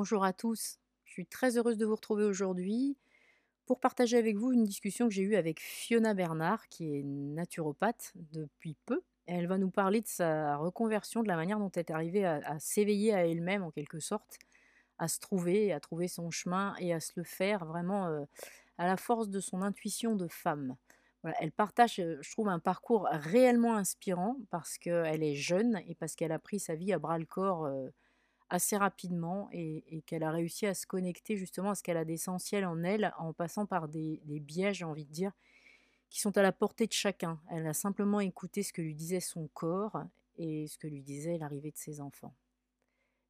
Bonjour à tous, je suis très heureuse de vous retrouver aujourd'hui pour partager avec vous une discussion que j'ai eue avec Fiona Bernard, qui est naturopathe depuis peu. Elle va nous parler de sa reconversion, de la manière dont elle est arrivée à, s'éveiller à elle-même en quelque sorte, à se trouver, à trouver son chemin et à se le faire vraiment euh, à la force de son intuition de femme. elle partage, euh, je trouve, un parcours réellement inspirant parce qu'elle est jeune et parce qu'elle a pris sa vie à bras le corps. Euh, assez rapidement et, qu'elle a réussi à se connecter justement à ce qu'elle a d'essentiel en elle en passant par des, biais, j'ai envie de dire, qui sont à la portée de chacun. Elle a simplement écouté ce que lui disait son corps et ce que lui disait l'arrivée de ses enfants.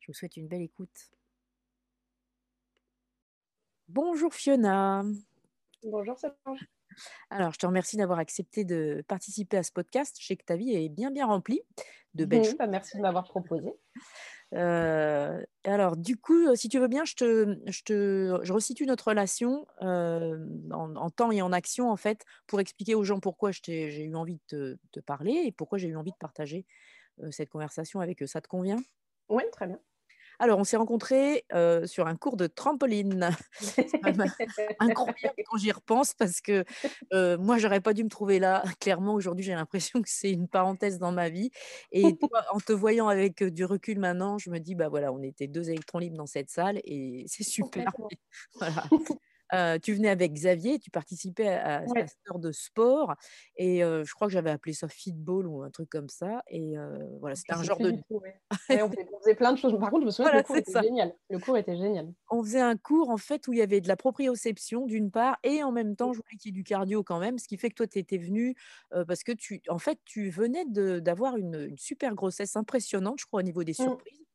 Je vous souhaite une belle écoute. Bonjour Fiona. Bonjour Solange. Alors, je te remercie d'avoir accepté de participer à ce podcast. Je sais que ta vie est bien bien remplie de belles choses. Bah, merci de m'avoir proposé. Euh, alors, du coup, si tu veux bien, je, te, je, te, je resitue notre relation euh, en, temps et en action, en fait, pour expliquer aux gens pourquoi j'ai eu envie de te, parler et pourquoi j'ai eu envie de partager euh, cette conversation avec eux. Ça te convient? Oui, très bien. Alors, on s'est rencontrés sur un cours de trampoline. incroyable quand j'y repense parce que moi, j'aurais pas dû me trouver là. Clairement, aujourd'hui, j'ai l'impression que c'est une parenthèse dans ma vie. Et toi, en te voyant avec du recul maintenant, je me dis, bah voilà, on était deux électrons libres dans cette salle et c'est super. voilà tu venais avec Xavier, tu participais à, cette heure de sport et je crois que j'avais appelé ça fitball ou un truc comme ça. Et voilà, c'était un genre de. on, faisait, plein de choses. Par contre, je me souviens le cours était génial. Le cours était génial. On faisait un cours en fait où il y avait de la proprioception d'une part et en même temps, je voulais qu'il y ait du cardio quand même, ce qui fait que toi, tu étais venu parce que tu, en fait, tu venais d'avoir une, une, super grossesse impressionnante, je crois, au niveau des mmh. surprises.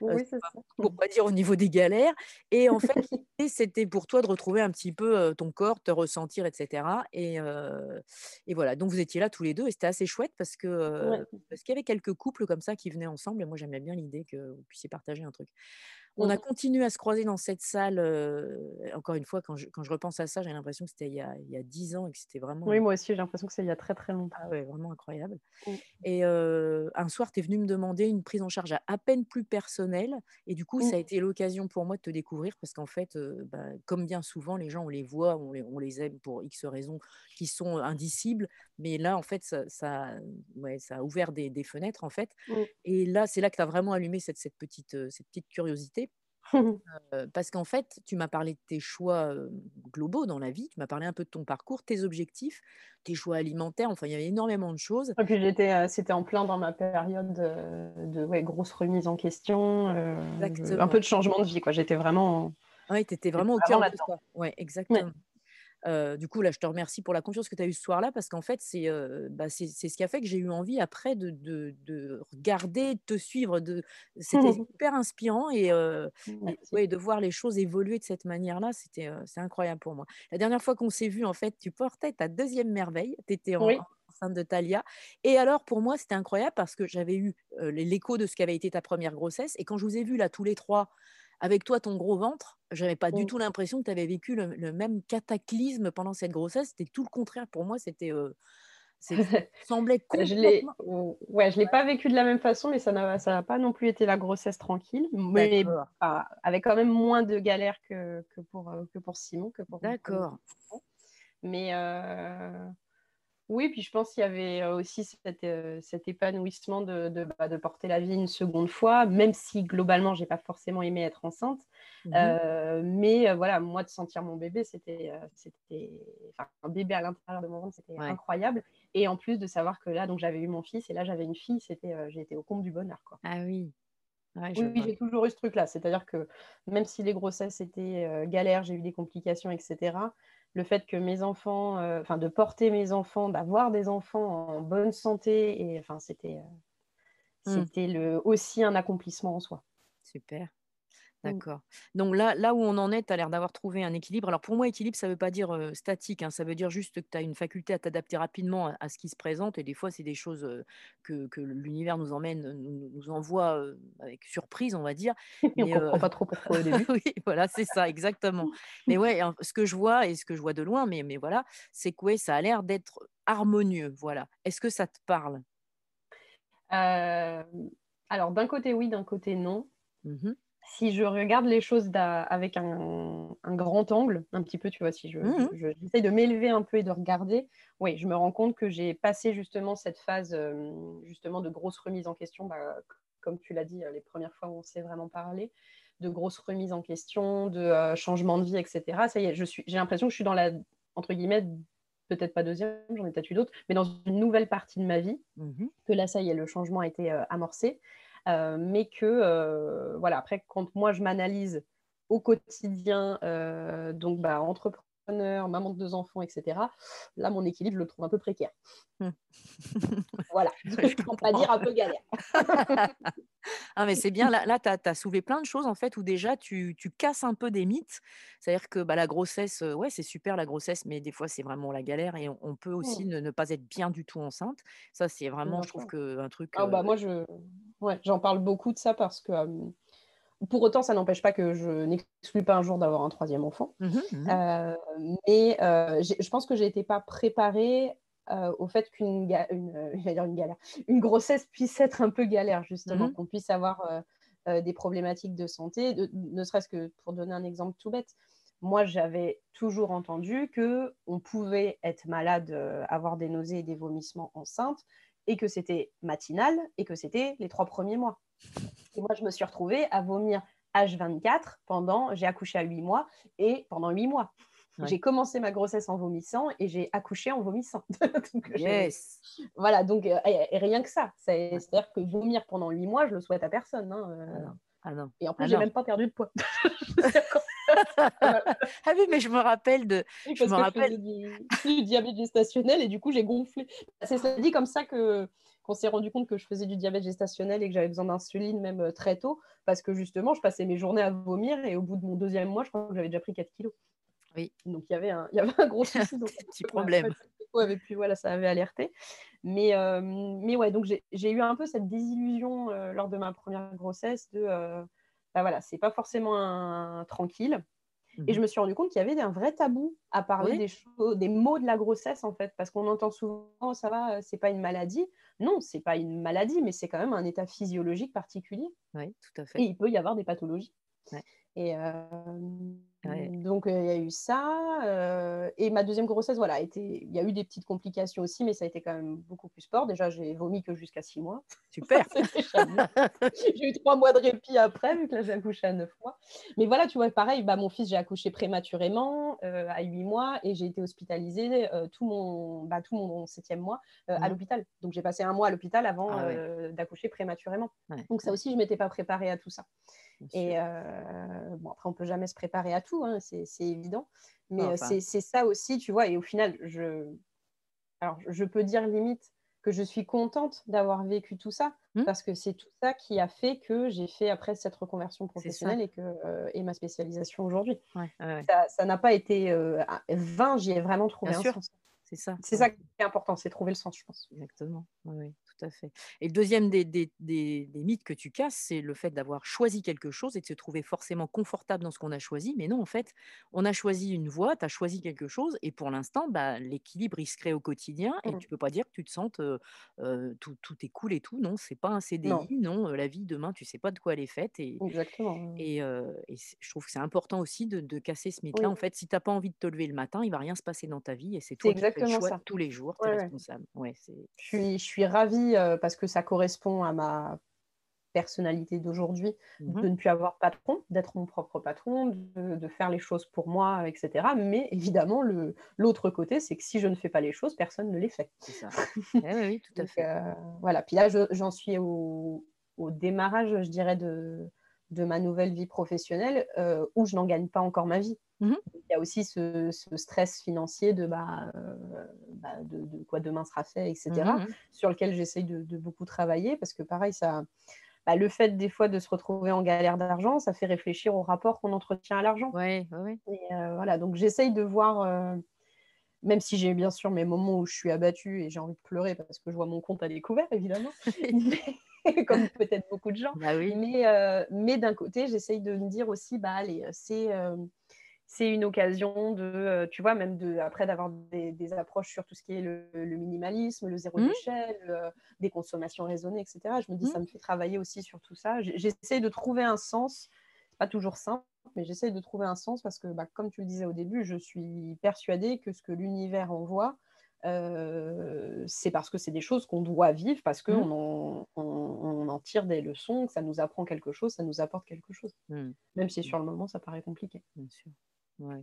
Oui, c'est ça. Pour pas dire au niveau des galères. Et en fait, c'était pour toi de retrouver un petit peu ton corps, te ressentir, etc. Et, et, voilà. Donc vous étiez là tous les deux et c'était assez chouette parce que parce qu'il y avait quelques couples comme ça qui venaient ensemble et moi j'aimais bien l'idée que vous puissiez partager un truc. On a continué à se croiser dans cette salle. encore une fois, quand je, quand je, repense à ça, j'ai l'impression que c'était il, il, y a dix ans et que c'était vraiment. Oui, moi aussi, j'ai l'impression que c'est il y a très très longtemps. Ah ouais, vraiment incroyable. Et un soir, tu es venu me demander une prise en charge à, peine plus personnelle. Et du coup, ça a été l'occasion pour moi de te découvrir parce qu'en fait, bah, comme bien souvent, les gens, on les voit, on les, on les, aime pour X raisons qui sont indicibles. Mais là, en fait, ça, ça, ouais, ça a ouvert des, des fenêtres, en fait. Et là, c'est là que tu as vraiment allumé cette, cette, petite, cette petite curiosité parce qu'en fait, tu m'as parlé de tes choix globaux dans la vie, tu m'as parlé un peu de ton parcours, tes objectifs, tes choix alimentaires, enfin, il y avait énormément de choses. Et puis, j'étais, c'était en plein dans ma période de, ouais, grosse remise en question, un peu de changement de vie, quoi. J'étais vraiment. Oui, tu étais vraiment au cœur de ça. Ouais, exactement du coup, là, je te remercie pour la confiance que tu as eue ce soir-là, parce qu'en fait, c'est bah, ce qui a fait que j'ai eu envie après de, de, de regarder, de te suivre. De... C'était super inspirant et, ouais, de voir les choses évoluer de cette manière-là, c'était c'est incroyable pour moi. La dernière fois qu'on s'est vu, en fait, tu portais ta deuxième merveille, tu étais en, enceinte de Talia. Et alors, pour moi, c'était incroyable parce que j'avais eu l'écho de ce qu'avait été ta première grossesse. Et quand je vous ai vus là tous les trois, avec toi, ton gros ventre, j'avais pas du mmh. tout l'impression que tu avais vécu le, même cataclysme pendant cette grossesse. C'était tout le contraire. Pour moi, c'était Ça semblait Je l'ai ouais, je l'ai pas vécu de la même façon, mais ça n'a pas non plus été la grossesse tranquille, mais avec quand même moins de galères que, que, pour, que pour Simon. D'accord. Mais oui, puis je pense qu'il y avait aussi cet épanouissement de, bah, de, porter la vie une seconde fois, même si globalement, je n'ai pas forcément aimé être enceinte. Mmh mais voilà, moi, de sentir mon bébé, c'était un bébé à l'intérieur de mon ventre, c'était incroyable. Et en plus de savoir que là, donc j'avais eu mon fils et là, j'avais une fille, c'était j'ai été au comble du bonheur. Quoi. Ah oui. oui, j'ai toujours eu ce truc-là. C'est-à-dire que même si les grossesses étaient galères, j'ai eu des complications, etc le fait que mes enfants, euh, enfin de porter mes enfants, d'avoir des enfants en bonne santé, et enfin c'était euh, mmh. c'était le aussi un accomplissement en soi. Super. Mmh. D'accord. Donc là, là où on en est, tu as l'air d'avoir trouvé un équilibre. Alors pour moi, équilibre, ça ne veut pas dire statique, hein, ça veut dire juste que tu as une faculté à t'adapter rapidement à, ce qui se présente. Et des fois, c'est des choses que, que l'univers nous emmène, nous, envoie avec surprise, on va dire. on ne comprend pas trop pourquoi au début. oui, voilà, c'est ça, exactement. mais ouais, ce que je vois et ce que je vois de loin, mais, mais voilà, c'est que ça a l'air d'être harmonieux. Voilà. Est-ce que ça te parle? Alors d'un côté oui, d'un côté non. Mmh si je regarde les choses avec un, grand angle, un petit peu, tu vois, si je, mmh j'essaye de m'élever un peu et de regarder, oui, je me rends compte que j'ai passé justement cette phase euh, justement de grosse remise en question, bah, comme tu l'as dit, euh, les premières fois où on s'est vraiment parlé, de grosse remise en question, de euh, changement de vie, etc. Ça y est, j'ai l'impression que je suis dans la, entre guillemets, peut-être pas deuxième, j'en ai peut-être eu d'autres, mais dans une nouvelle partie de ma vie, mmh que là, ça y est, le changement a été amorcé. Euh, mais que, euh, voilà, après, quand moi je m'analyse au quotidien, euh, donc bah, entrepreneur, maman de deux enfants, etc., là, mon équilibre, je le trouve un peu précaire. Mmh. voilà, je ne pas dire un peu galère. ah, mais c'est bien, là, là tu as, soulevé plein de choses, en fait, où déjà, tu, tu casses un peu des mythes. C'est-à-dire que bah, la grossesse, ouais, c'est super la grossesse, mais des fois, c'est vraiment la galère et on, peut aussi mmh. ne, pas être bien du tout enceinte. Ça, c'est vraiment, je trouve, que, un truc... Ah, bah, moi, je... Ouais, j'en parle beaucoup de ça parce que pour autant, ça n'empêche pas que je n'exclus pas un jour d'avoir un troisième enfant. Mmh mmh euh, mais je pense que je n'étais pas préparée au fait qu'une une, une galère, une grossesse puisse être un peu galère, justement, mmh qu'on puisse avoir des problématiques de santé, ne serait-ce que pour donner un exemple tout bête. Moi, j'avais toujours entendu que on pouvait être malade, avoir des nausées et des vomissements enceintes, et que c'était matinal et que c'était les trois premiers mois. Et moi, je me suis retrouvée à vomir H24 pendant, j'ai accouché à huit mois et pendant huit mois. J'ai commencé ma grossesse en vomissant et j'ai accouché en vomissant. yes. Voilà, donc euh, et, rien que ça. C'est-à-dire que vomir pendant huit mois, je le souhaite à personne. Hein, euh. ah, non. Et en plus, ah j'ai même pas perdu de poids. ah oui, mais je me rappelle de. je me rappelle du, diabète gestationnel et du coup j'ai gonflé. C'est dit comme ça que qu'on s'est rendu compte que je faisais du diabète gestationnel et que j'avais besoin d'insuline même euh, très tôt parce que justement je passais mes journées à vomir et au bout de mon deuxième mois je crois que j'avais déjà pris 4 kilos. Oui. Donc il y avait un, il y avait un gros souci. Donc, Petit problème. Avait pu, voilà, ça avait alerté. Mais, euh, mais ouais, donc j'ai eu un peu cette désillusion euh, lors de ma première grossesse de bah voilà, c'est pas forcément un, tranquille. Et je mmh me suis rendu compte qu'il y avait un vrai tabou à parler des, choses, des mots de la grossesse, en fait, parce qu'on entend souvent oh, ça va, c'est pas une maladie. Non, c'est pas une maladie, mais c'est quand même un état physiologique particulier. Oui, tout à fait. Et il peut y avoir des pathologies. Et euh, donc, il y a eu ça. Euh, et ma deuxième grossesse, voilà, il y a eu des petites complications aussi, mais ça a été quand même beaucoup plus sport. Déjà, j'ai vomi que jusqu'à six mois. Super. j'ai eu trois mois de répit après, vu que là, j'ai accouché à neuf mois. Mais voilà, tu vois, pareil, bah, mon fils, j'ai accouché prématurément euh, à huit mois et j'ai été hospitalisée tout, mon, bah, tout mon septième mois à mmh. l'hôpital. Donc, j'ai passé un mois à l'hôpital avant ah d'accoucher prématurément. Donc, ça aussi, je ne m'étais pas préparée à tout ça. Et bon, après, on peut jamais se préparer à tout, hein, c'est évident. Mais c'est ça aussi, tu vois. Et au final, je, alors, je peux dire limite que je suis contente d'avoir vécu tout ça, mmh. parce que c'est tout ça qui a fait que j'ai fait après cette reconversion professionnelle et, que, et ma spécialisation aujourd'hui. Ça n'a pas été vain, j'y ai vraiment trouvé un sens. C'est ça. C'est ça qui est important, c'est trouver le sens, je pense. Exactement. Oui, tout à fait. Et le deuxième des des des des mythes que tu casses, c'est le fait d'avoir choisi quelque chose et de se trouver forcément confortable dans ce qu'on a choisi. Mais non, en fait, on a choisi une voie, tu as choisi quelque chose et pour l'instant, bah, l'équilibre, il se crée au quotidien et Mmh. tu peux pas dire que tu te sentes, heu heu, tout tout est cool et tout. Non, c'est pas un CDI, non, heu, la vie demain, tu sais pas de quoi elle est faite et exactement, et c je trouve que c'est important aussi de de casser ce mythe-là. Oui, En fait, si tu as pas envie de te lever le matin, il va rien se passer dans ta vie et c'est toi qui fais le exactement choix ça. tous les jours, tu es Ouais, responsable. Ouais, c'est Je suis je suis ravie, heu, parce que ça correspond à ma personnalité d'aujourd'hui, mmh de ne plus avoir patron, d'être mon propre patron, de de faire les choses pour moi, et cetera. Mais évidemment, l'autre côté, c'est que si je ne fais pas les choses, personne ne les fait. ça. Eh oui, oui, tout à Donc fait. heu, voilà. Puis là, je j'en suis au au démarrage, je dirais, de de ma nouvelle vie professionnelle, heu, où je n'en gagne pas encore ma vie. Mmh Il y a aussi ce ce stress financier de, bah, heu, bah, de de quoi demain sera fait et Mmh cetera, mh. sur lequel j'essaye de de beaucoup travailler parce que pareil, ça bah, le fait des fois de se retrouver en galère d'argent, ça fait réfléchir au rapport qu'on entretient à l'argent ouais. et heu, voilà, donc j'essaye de voir, même si j'ai bien sûr mes moments où je suis abattue et j'ai envie de pleurer parce que je vois mon compte à découvert évidemment, comme peut-être beaucoup de gens, Bah oui. mais heu, mais d'un côté, j'essaye de me dire aussi: «Bah, allez, c'est, hem, c'est une occasion de, tu vois, même de après d'avoir des des approches sur tout ce qui est le le minimalisme, le zéro Mmh, déchet, le des consommations raisonnées et cetera. Je me dis: mmh. «Ça me fait travailler aussi sur tout ça». J'ai j'essaie de trouver un sens, c'est pas toujours simple, mais j'essaie de trouver un sens parce que, bah, comme tu le disais au début, je suis persuadée que ce que l'univers envoie, c'est parce que c'est des choses qu'on doit vivre, parce Mmh. qu'on en on on en tire des leçons, que ça nous apprend quelque chose, ça nous apporte quelque chose. Mmh. Même si Mmh. sur le moment, ça paraît compliqué. Bien sûr. Ouais.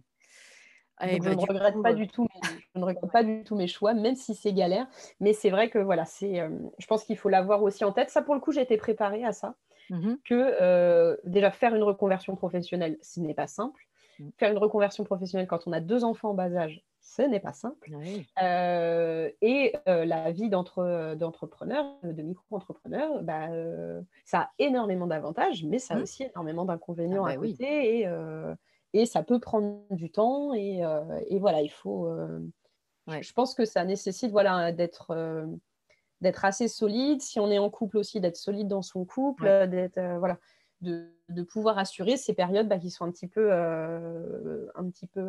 Et Donc je ne regrette coup, pas du tout mes je ne regrette pas du tout mes choix, même si c'est galère. Mais c'est vrai que voilà, c'est, je pense qu'il faut l'avoir aussi en tête. Ça, pour le coup, j'ai été préparée à ça, mmh que, déjà faire une reconversion professionnelle, ce n'est pas simple. Mmh. Faire une reconversion professionnelle quand on a 2 enfants en bas âge, ce n'est pas simple. Oui. Heu et heu, la vie d'entre d'entrepreneur, de micro-entrepreneur, bah, ça a énormément d'avantages, mais ça a Mmh. aussi énormément Ah d'inconvénients à bah oui. côté et ça peut prendre du temps et voilà, il faut, je Ouais. je pense que ça nécessite, voilà, d'être, d'être assez solide. Si on est en couple aussi, d'être solide dans son couple, Ouais. d'être, voilà, de de pouvoir assurer ces périodes, bah, qui sont un petit peu, un petit peu,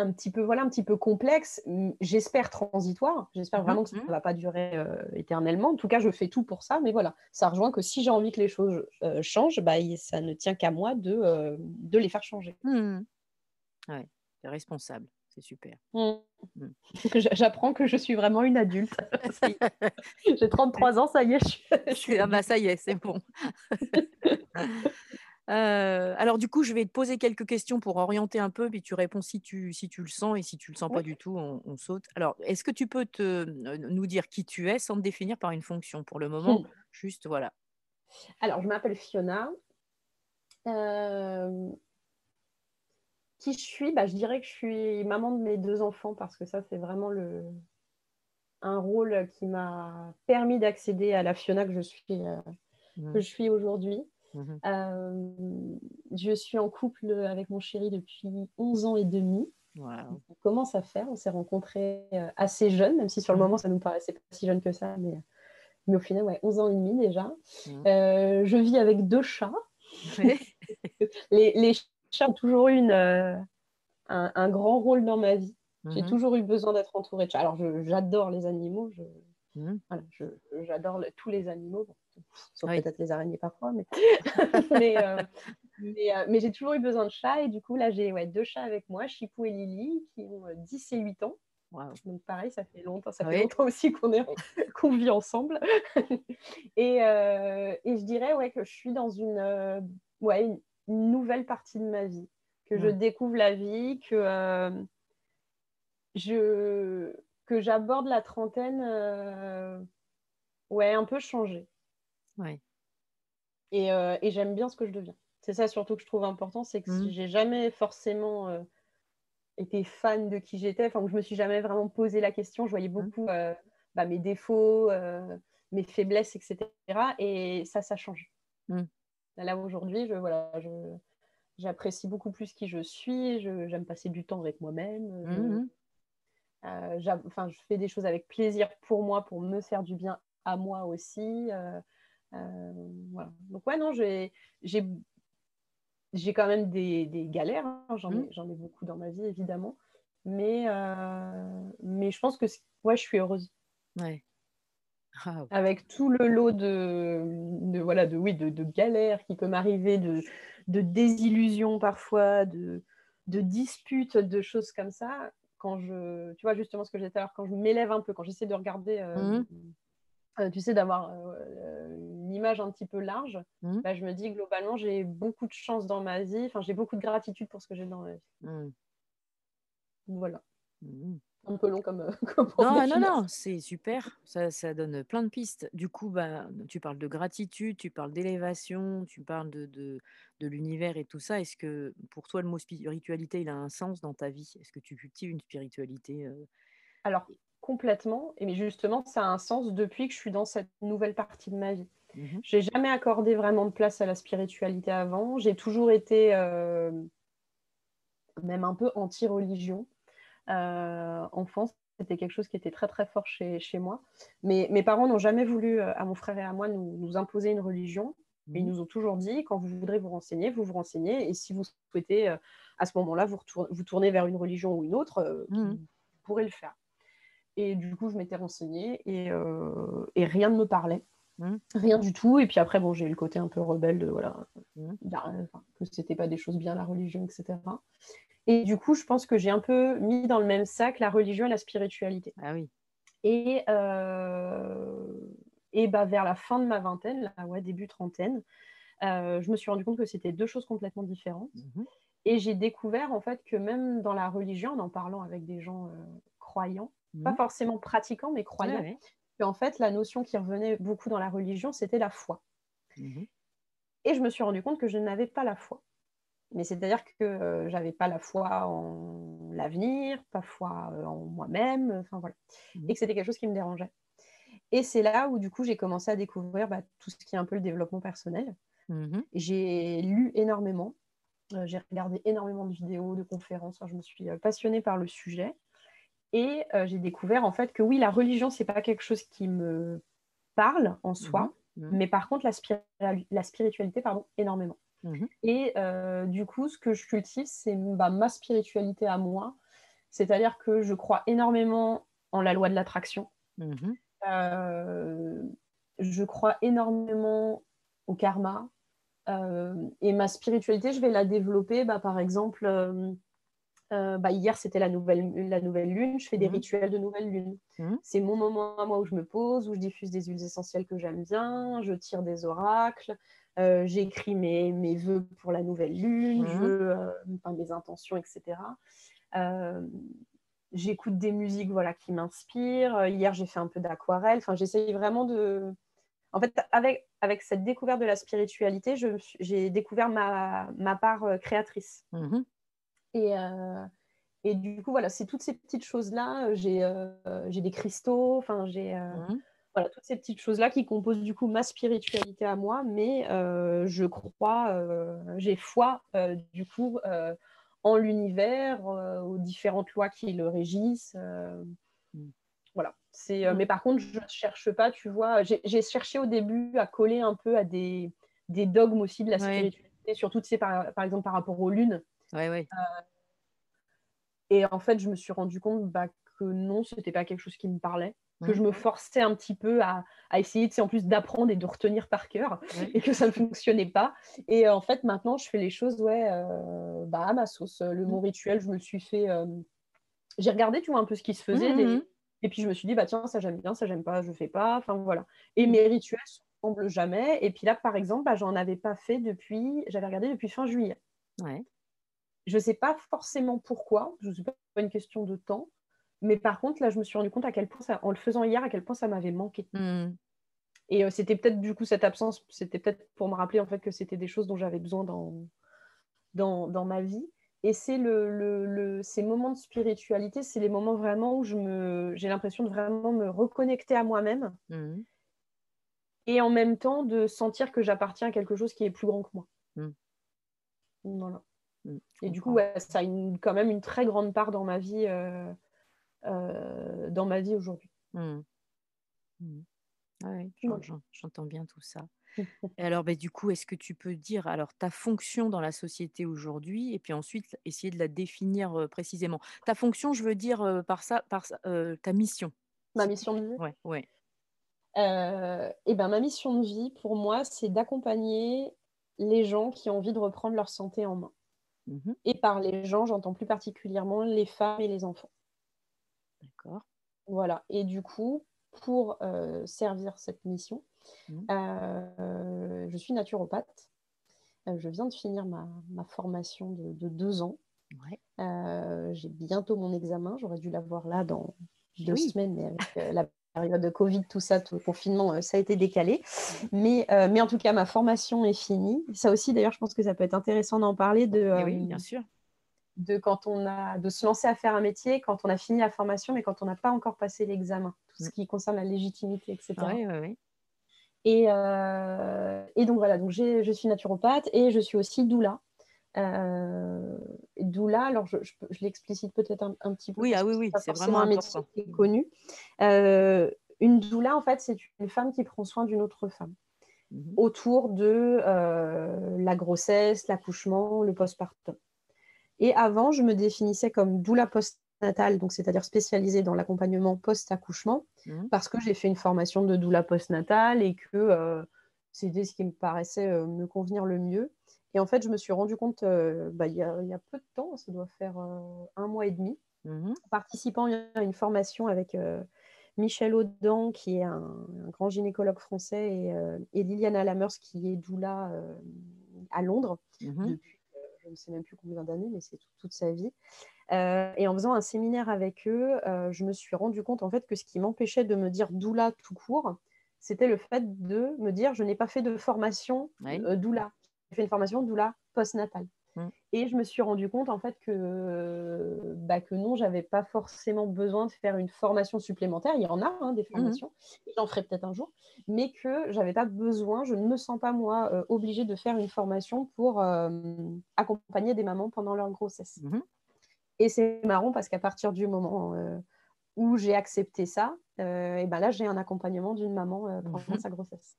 un petit peu, voilà, un petit peu complexe, j'espère transitoire. J'espère Mmh mh. vraiment que ça ne va pas durer, heu, éternellement. En tout cas, je fais tout pour ça, mais voilà, ça rejoint que si j'ai envie que les choses, heu, changent, bah, ça ne tient qu'à moi de, heu, de les faire changer. Mmh Ouais, responsable, c'est super. Mmh. Mmh. J'a j'apprends que je suis vraiment une adulte. J'ai 33 ans, ça y est, je suis ah bah, ça y est, c'est bon. Heu, alors du coup, je vais te poser quelques questions pour orienter un peu, puis tu réponds si tu si tu le sens et si tu le sens pas du tout, on on saute. Alors, est-ce que tu peux te, heu, nous dire qui tu es sans te définir par une fonction? Pour le moment, Mmh. juste voilà. Alors, je m'appelle Fiona. Hem, qui je suis? Bah, je dirais que je suis maman de mes 2 enfants parce que ça, c'est vraiment le un rôle qui m'a permis d'accéder à la Fiona que je suis, que Mmh. je suis aujourd'hui. Mmh mh. Hem, je suis en couple avec mon chéri depuis 11 ans et demi. Waouh. On commence à faire, on s'est rencontrés, heu, assez jeunes, même si sur le Mmh mh. moment ça nous paraissait pas si jeune que ça, mais mais au final, ouais, 11 ans et demi déjà. Mmh. Heu, je vis avec 2 chats. Les les chats ont toujours eu une, un un grand rôle dans ma vie. J'ai toujours eu besoin d'être entourée de chats. Alors j'adore les animaux, je Mmh. voilà, j'adore le tous les animaux, sauf Oui. peut-être les araignées parfois, mais mais mais heu, mais j'ai toujours eu besoin de chats et du coup là j'ai, ouais, 2 chats avec moi, Chipou et Lily, qui ont, heu, 10 et 8 ans. Donc pareil, ça fait longtemps ça fait Oui. longtemps aussi qu'on est qu'on vit ensemble et et je dirais, ouais, que je suis dans une, ouais, une une nouvelle partie de ma vie, que je Mmh. découvre la vie, que, hem, je que j'aborde la trentaine, ouais, un peu changée Ouais. et heu et j'aime bien ce que je deviens. C'est ça surtout que je trouve important, c'est que Mmh. j'ai jamais forcément, heu, été fan de qui j'étais, enfin, je me suis jamais vraiment posé la question. Je voyais Mmh. beaucoup, heu, bah, mes défauts, mes faiblesses et cetera et ça, ça change. Mmh. Là, aujourd'hui, je voilà, je j'apprécie beaucoup plus qui je suis, j'aime passer du temps avec moi-même, je mh. enfin, je fais des choses avec plaisir pour moi, pour me faire du bien à moi aussi. Voilà. Donc ouais, non, j'ai j'ai quand même des, des galères, hein. j'en ai, Mmh. ai beaucoup dans ma vie évidemment, mais, mais je pense que ouais, je suis heureuse. Ouais. Ah, Avec tout le lot de, de voilà, de, oui, de, de galères qui peut m'arriver, de, de désillusions parfois, de, de disputes, de choses comme ça, quand je, tu vois justement ce que j'ai dit quand je m'élève un peu, quand j'essaie de regarder, euh, Mmh. Euh, tu sais, d'avoir euh, une image un petit peu large, Mmh. bah, je me dis globalement, j'ai beaucoup de chance dans ma vie, enfin, j'ai beaucoup de gratitude pour ce que j'ai dans ma vie. Mmh. Voilà. Mmh. Un peu long comme, euh, comme Non, non, non, c'est super. Ça, ça donne plein de pistes. Du coup, bah, tu parles de gratitude, tu parles d'élévation, tu parles de, de, de l'univers et tout ça. Est-ce que pour toi, le mot spiritualité, il a un sens dans ta vie? Est-ce que tu cultives une spiritualité euh, Alors, complètement. Et mais justement, ça a un sens depuis que je suis dans cette nouvelle partie de ma vie. Mhm. J'ai jamais accordé vraiment de place à la spiritualité avant. J'ai toujours été euh, même un peu anti-religion. Euh, enfance, c'était quelque chose qui était très très fort chez, chez moi. Mais mes parents n'ont jamais voulu, euh, à mon frère et à moi, nous, nous imposer une religion. Mais ils Mhm. nous ont toujours dit, quand vous voudrez vous renseigner, vous vous renseignez. Et si vous souhaitez, euh, à ce moment-là, vous, vous tournez vers une religion ou une autre, Mhm. vous pourrez le faire. Et du coup, je m'étais renseignée et, euh, et rien ne me parlait. Mhm. Rien du tout. Et puis après, bon, j'ai eu le côté un peu rebelle de voilà, que c'était pas des choses bien, la religion, etc. Et du coup, je pense que j'ai un peu mis dans le même sac la religion et la spiritualité. Ah oui. Et, euh, et bah, vers la fin de ma vingtaine, là, ouais, début trentaine, euh, je me suis rendu compte que c'était deux choses complètement différentes. Mhm. Et j'ai découvert en fait que même dans la religion, en en parlant avec des gens euh, croyants, pas forcément pratiquants, mais ouais. que en fait la notion qui revenait beaucoup dans la religion, c'était la foi. Mhm. Et je me suis rendu compte que je n'avais pas la foi. Mais c'est-à-dire que euh, j'avais pas la foi en l'avenir, pas foi euh, en moi-même, enfin voilà. Mhm. Et que c'était quelque chose qui me dérangeait. Et c'est là où du coup j'ai commencé à découvrir bah, tout ce qui est un peu le développement personnel. J'ai lu énormément, euh, j'ai regardé énormément de vidéos, de conférences, Enfin, je me suis euh, passionnée par le sujet. Et euh, j'ai découvert en fait que oui, la religion, c'est pas quelque chose qui me parle en soi, Mhm. mais par contre la, spiri- la spiritualité, pardon, énormément. Mhm. Et euh, du coup, ce que je cultive, c'est bah, ma spiritualité à moi. C'est-à-dire que je crois énormément en la loi de l'attraction. Mhm. Euh, je crois énormément au karma. Et ma spiritualité, je vais la développer, bah, par exemple, euh, bah, hier c'était la nouvelle, la nouvelle lune, je fais des Mhm. rituels de nouvelle lune. Mhm. C'est mon moment à moi où je me pose, où je diffuse des huiles essentielles que j'aime bien, je tire des oracles, euh, j'écris mes, mes vœux pour la nouvelle lune, Mhm. je, euh, enfin, mes intentions, etc. J'écoute des musiques voilà, qui m'inspirent. Hier, j'ai fait un peu d'aquarelle. Enfin, j'essaye vraiment de. En fait, avec, avec cette découverte de la spiritualité, j'ai découvert ma, ma part créatrice. Et, euh, et du coup, voilà, c'est toutes ces petites choses-là. euh, J'ai euh, j'ai des cristaux, enfin, j'ai euh, Mhm. voilà, toutes ces petites choses-là qui composent du coup ma spiritualité à moi, mais je crois, j'ai foi du coup en l'univers, aux différentes lois qui le régissent. Mm. voilà. C'est, Mm. mais par contre, je ne cherche pas, tu vois. J'ai cherché au début à coller un peu à des, des dogmes aussi de la Ouais. spiritualité, surtout, tu sais, par, par exemple par rapport aux lunes. Ouais, ouais. Et en fait, je me suis rendu compte bah, que non, c'était pas quelque chose qui me parlait, que je me forçais un petit peu à, à essayer, tu sais, en plus d'apprendre et de retenir par cœur, et que ça ne fonctionnait pas. Et euh, en fait, maintenant, je fais les choses, ouais, euh, bah, à ma sauce. Le Mhm. mon rituel, je me suis fait. euh, J'ai regardé, tu vois, un peu ce qui se faisait, des- Mhm. et puis je me suis dit, bah tiens, ça j'aime bien, ça j'aime pas, je fais pas, enfin voilà. Et mes rituels se ressemblent jamais. Et puis là, par exemple, bah, j'en avais pas fait depuis, j'avais regardé depuis fin juillet. Ouais. Je ne sais pas forcément pourquoi, je ne sais pas une question de temps, mais par contre, là, je me suis rendu compte à quel point, ça, en le faisant hier, à quel point ça m'avait manqué. Mhm. Et euh, c'était peut-être du coup cette absence, c'était peut-être pour me rappeler en fait que c'était des choses dont j'avais besoin dans, dans, dans ma vie. Et c'est le, le, le- ces moments de spiritualité, c'est les moments vraiment où je me, j'ai l'impression de vraiment me reconnecter à moi-même Mhm. et en même temps de sentir que j'appartiens à quelque chose qui est plus grand que moi. Mm. Voilà. Je Et du coup, ouais, ça a une- quand même une très grande part dans ma vie euh, dans ma vie aujourd'hui. Mmh. Mmh. Ouais, j'entends bien tout ça. Et alors, bah, du coup, est-ce que tu peux dire alors ta fonction dans la société aujourd'hui et puis ensuite essayer de la définir, précisément? Ta fonction, je veux dire, par ça par ta mission. Ma mission de vie? Ouais, ouais. et ben, ma mission de vie, pour moi, c'est d'accompagner les gens qui ont envie de reprendre leur santé en main. Mmh et par les gens, j'entends plus particulièrement les femmes et les enfants. D'accord. Voilà et du coup, pour, servir cette mission, Mmh. Euh, je suis naturopathe. Euh, je viens de finir ma, formation de, deux ans. Euh, j'ai bientôt mon examen. J'aurais dû l'avoir là dans deux semaines, mais avec la période de Covid, tout ça, tout le confinement, ça a été décalé. Mais, mais en tout cas, ma formation est finie. Ça aussi, d'ailleurs, je pense que ça peut être intéressant d'en parler de. Eh oui, bien sûr de quand on a de se lancer à faire un métier quand on a fini la formation mais quand on n'a pas encore passé l'examen tout ce mmh. qui concerne la légitimité etc oui, oui, oui. Euh, et, donc voilà, donc je suis naturopathe et je suis aussi doula. Euh, doula, alors je, l'explicite peut-être un, petit peu. Oui, ah oui, oui, c'est vraiment un métier qui est connu. Euh, une doula, en fait, c'est une femme qui prend soin d'une autre femme mhm. autour de la grossesse, l'accouchement, le postpartum. Et avant, je me définissais comme doula post donc c'est-à-dire spécialisée dans l'accompagnement post-accouchement, mmh. parce que j'ai fait une formation de doula post-natale et que c'était ce qui me paraissait me convenir le mieux. Et en fait, je me suis rendu compte, euh, bah, il y, a peu de temps, ça doit faire un mois et demi, mmh. participant à une formation avec Michel Audin, qui est un, grand gynécologue français, et, et, Liliana Lamers, qui est doula à Londres mmh. depuis, je ne sais même plus combien d'années, mais c'est toute sa vie. Euh, et en faisant un séminaire avec eux, euh, je me suis rendu compte en fait que ce qui m'empêchait de me dire doula tout court, c'était le fait de me dire je n'ai pas fait de formation euh, doula. J'ai fait une formation doula postnatale. Mmh. Et je me suis rendu compte en fait que, bah, que non, j'avais pas forcément besoin de faire une formation supplémentaire. Il y en a hein, des mmh formations, j'en ferai peut-être un jour, mais que j'avais pas besoin, je ne me sens pas moi obligée de faire une formation pour accompagner des mamans pendant leur grossesse. Mmh et c'est marrant parce qu'à partir du moment euh, où j'ai accepté ça, euh, et ben là, j'ai un accompagnement d'une maman euh, pendant mhm. sa grossesse.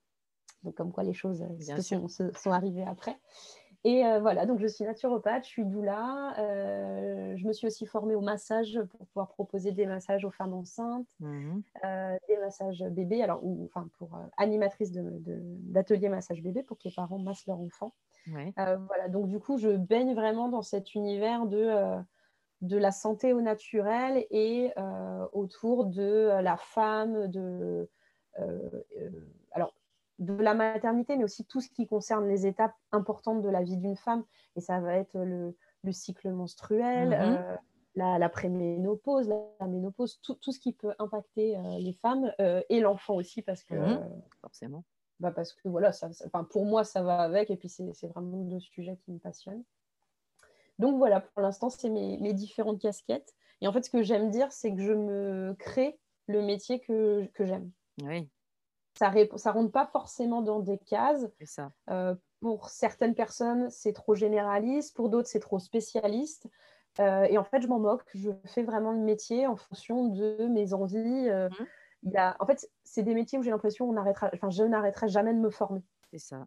Donc, comme quoi les choses sont, sont, arrivées après. Et voilà, donc je suis naturopathe, je suis doula. je me suis aussi formée au massage pour pouvoir proposer des massages aux femmes enceintes, mhm. des massages bébés, alors, ou, enfin, pour animatrice d'atelier de, massage bébé pour que les parents massent leur enfant. voilà, donc du coup, je baigne vraiment dans cet univers de de la santé au naturel et euh, autour de la femme, de, euh, euh, de la maternité, mais aussi tout ce qui concerne les étapes importantes de la vie d'une femme. Et ça va être le, cycle menstruel, mm-hmm. la, préménopause, la, ménopause, tout, ce qui peut impacter les femmes et l'enfant aussi, parce que... Mm-hmm. Forcément. Bah parce que voilà, ça, pour moi, ça va avec, et puis c'est vraiment deux sujets qui me passionnent. Donc voilà, pour l'instant, c'est mes, différentes casquettes. Et en fait, ce que j'aime dire, c'est que je me crée le métier que, j'aime. Oui. Ça ne rentre pas forcément dans des cases. Ça. Euh, pour certaines personnes, c'est trop généraliste. Pour d'autres, c'est trop spécialiste. Euh, et en fait, je m'en moque. Je fais vraiment le métier en fonction de mes envies. Euh, mmh. il y a... En fait, c'est des métiers où j'ai l'impression qu'on arrêtera... enfin, je n'arrêterai jamais de me former. C'est ça.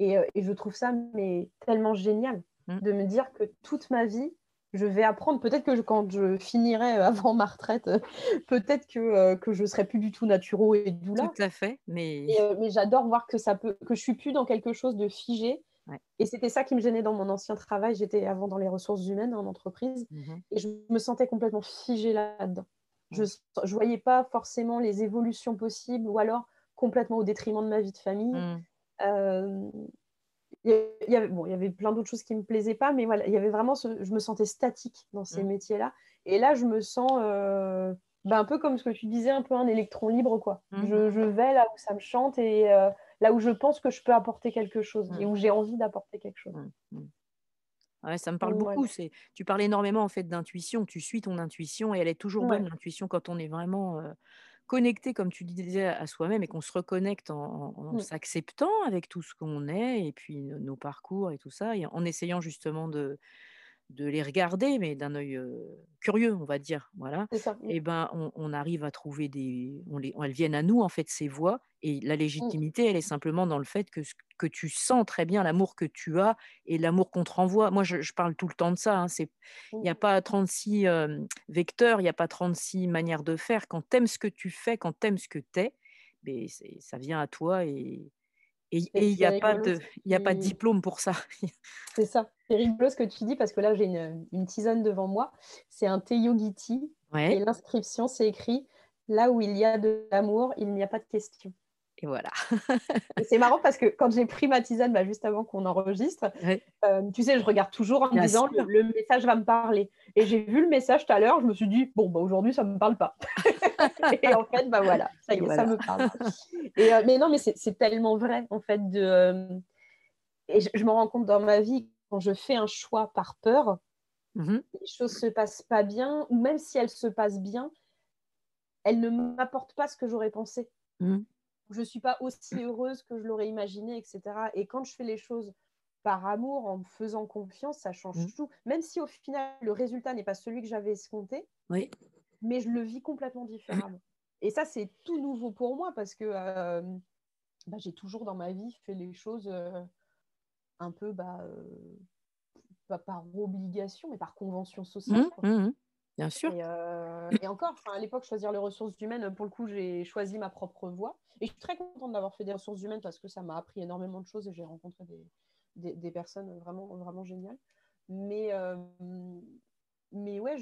Et, et, je trouve ça mais, tellement génial. Mm. de me dire que toute ma vie, je vais apprendre. Peut-être que quand je finirai euh, avant ma retraite, euh, peut-être que, euh, que je serai plus du tout naturo et doula. Tout à fait, mais. mais j'adore voir que ça peut, que je suis plus dans quelque chose de figé. Et c'était ça qui me gênait dans mon ancien travail. J'étais avant dans les ressources humaines en entreprise mm-hmm. et je me sentais complètement figée là-dedans. Je ne voyais pas forcément les évolutions possibles ou alors complètement au détriment de ma vie de famille. Mm il y avait, bon, il y avait plein d'autres choses qui ne me plaisaient pas, mais voilà, il y avait vraiment je me sentais statique dans ces mmh. métiers-là. Et là, je me sens euh, bah, un peu comme ce que tu disais, un peu un électron libre, quoi. Mmh. Je, vais là où ça me chante et euh, là où je pense que je peux apporter quelque chose et mmh. où j'ai envie d'apporter quelque chose. Ouais, ça me parle beaucoup. C'est, tu parles énormément en fait d'intuition. Tu suis ton intuition et elle est toujours bonne l'intuition quand on est vraiment euh, connecté, comme tu disais, à soi-même et qu'on se reconnecte en, mmh. s'acceptant avec tout ce qu'on est et puis nos parcours et tout ça, et en essayant justement de, de les regarder, mais d'un œil, curieux, on va dire, voilà ça, et ben, on on arrive à trouver des on les elles viennent à nous, en fait, ces voix et la Mmh. légitimité, elle est simplement dans le fait que que tu sens très bien l'amour que tu as et l'amour qu'on te renvoie. Moi, je je parle tout le temps de ça, hein, c'est il y a Mmh. pas 36, hem, vecteurs, il y a pas 36 manières de faire. Quand tu aimes ce que tu fais, quand tu aimes ce que tu es, beh, c'est ça vient à toi et et il y c'est a pas de y a pas de diplôme pour ça. c'est ça. C'est rigolo ce que tu dis parce que là, j'ai une, une tisane devant moi. C'est un thé et l'inscription, c'est écrit: «Là où il y a de l'amour, il n'y a pas de question». Et voilà. C'est marrant parce que quand j'ai pris ma tisane, bah, juste avant qu'on enregistre, Hem, tu sais, je regarde toujours en me bien disant: «Le message va me parler» et j'ai vu le message tout à l'heure, je me suis dit: «Bon, bah, aujourd'hui, ça me parle pas» et en fait, bah, voilà, ça y est, ça me parle et heu, mais non, mais c'est tellement vrai, en fait, de, hem et je je me rends compte dans ma vie, quand je fais un choix par peur, Mmh mh. les choses se passent pas bien ou même si elles se passent bien, elles ne m'apportent pas ce que j'aurais pensé. Mmh. Je suis pas aussi heureuse que je l'aurais imaginé et cetera et quand je fais les choses par amour, en me faisant confiance, ça Mmh. change tout. Même si au final, le résultat n'est pas celui que j'avais escompté, Oui. mais je le vis complètement différemment et ça, c'est tout nouveau pour moi parce que, hem, bah, j'ai toujours dans ma vie fait les choses, heu, un peu, bah, heu, pas par obligation, mais par convention sociale, Mmh mh. Bien sûr. et et encore, à l'époque, choisir les ressources humaines, pour le coup, j'ai choisi ma propre voie et je suis très contente d'avoir fait des ressources humaines parce que ça m'a appris énormément de choses et j'ai rencontré des des des personnes vraiment vraiment géniales. Mais hem, mais ouais,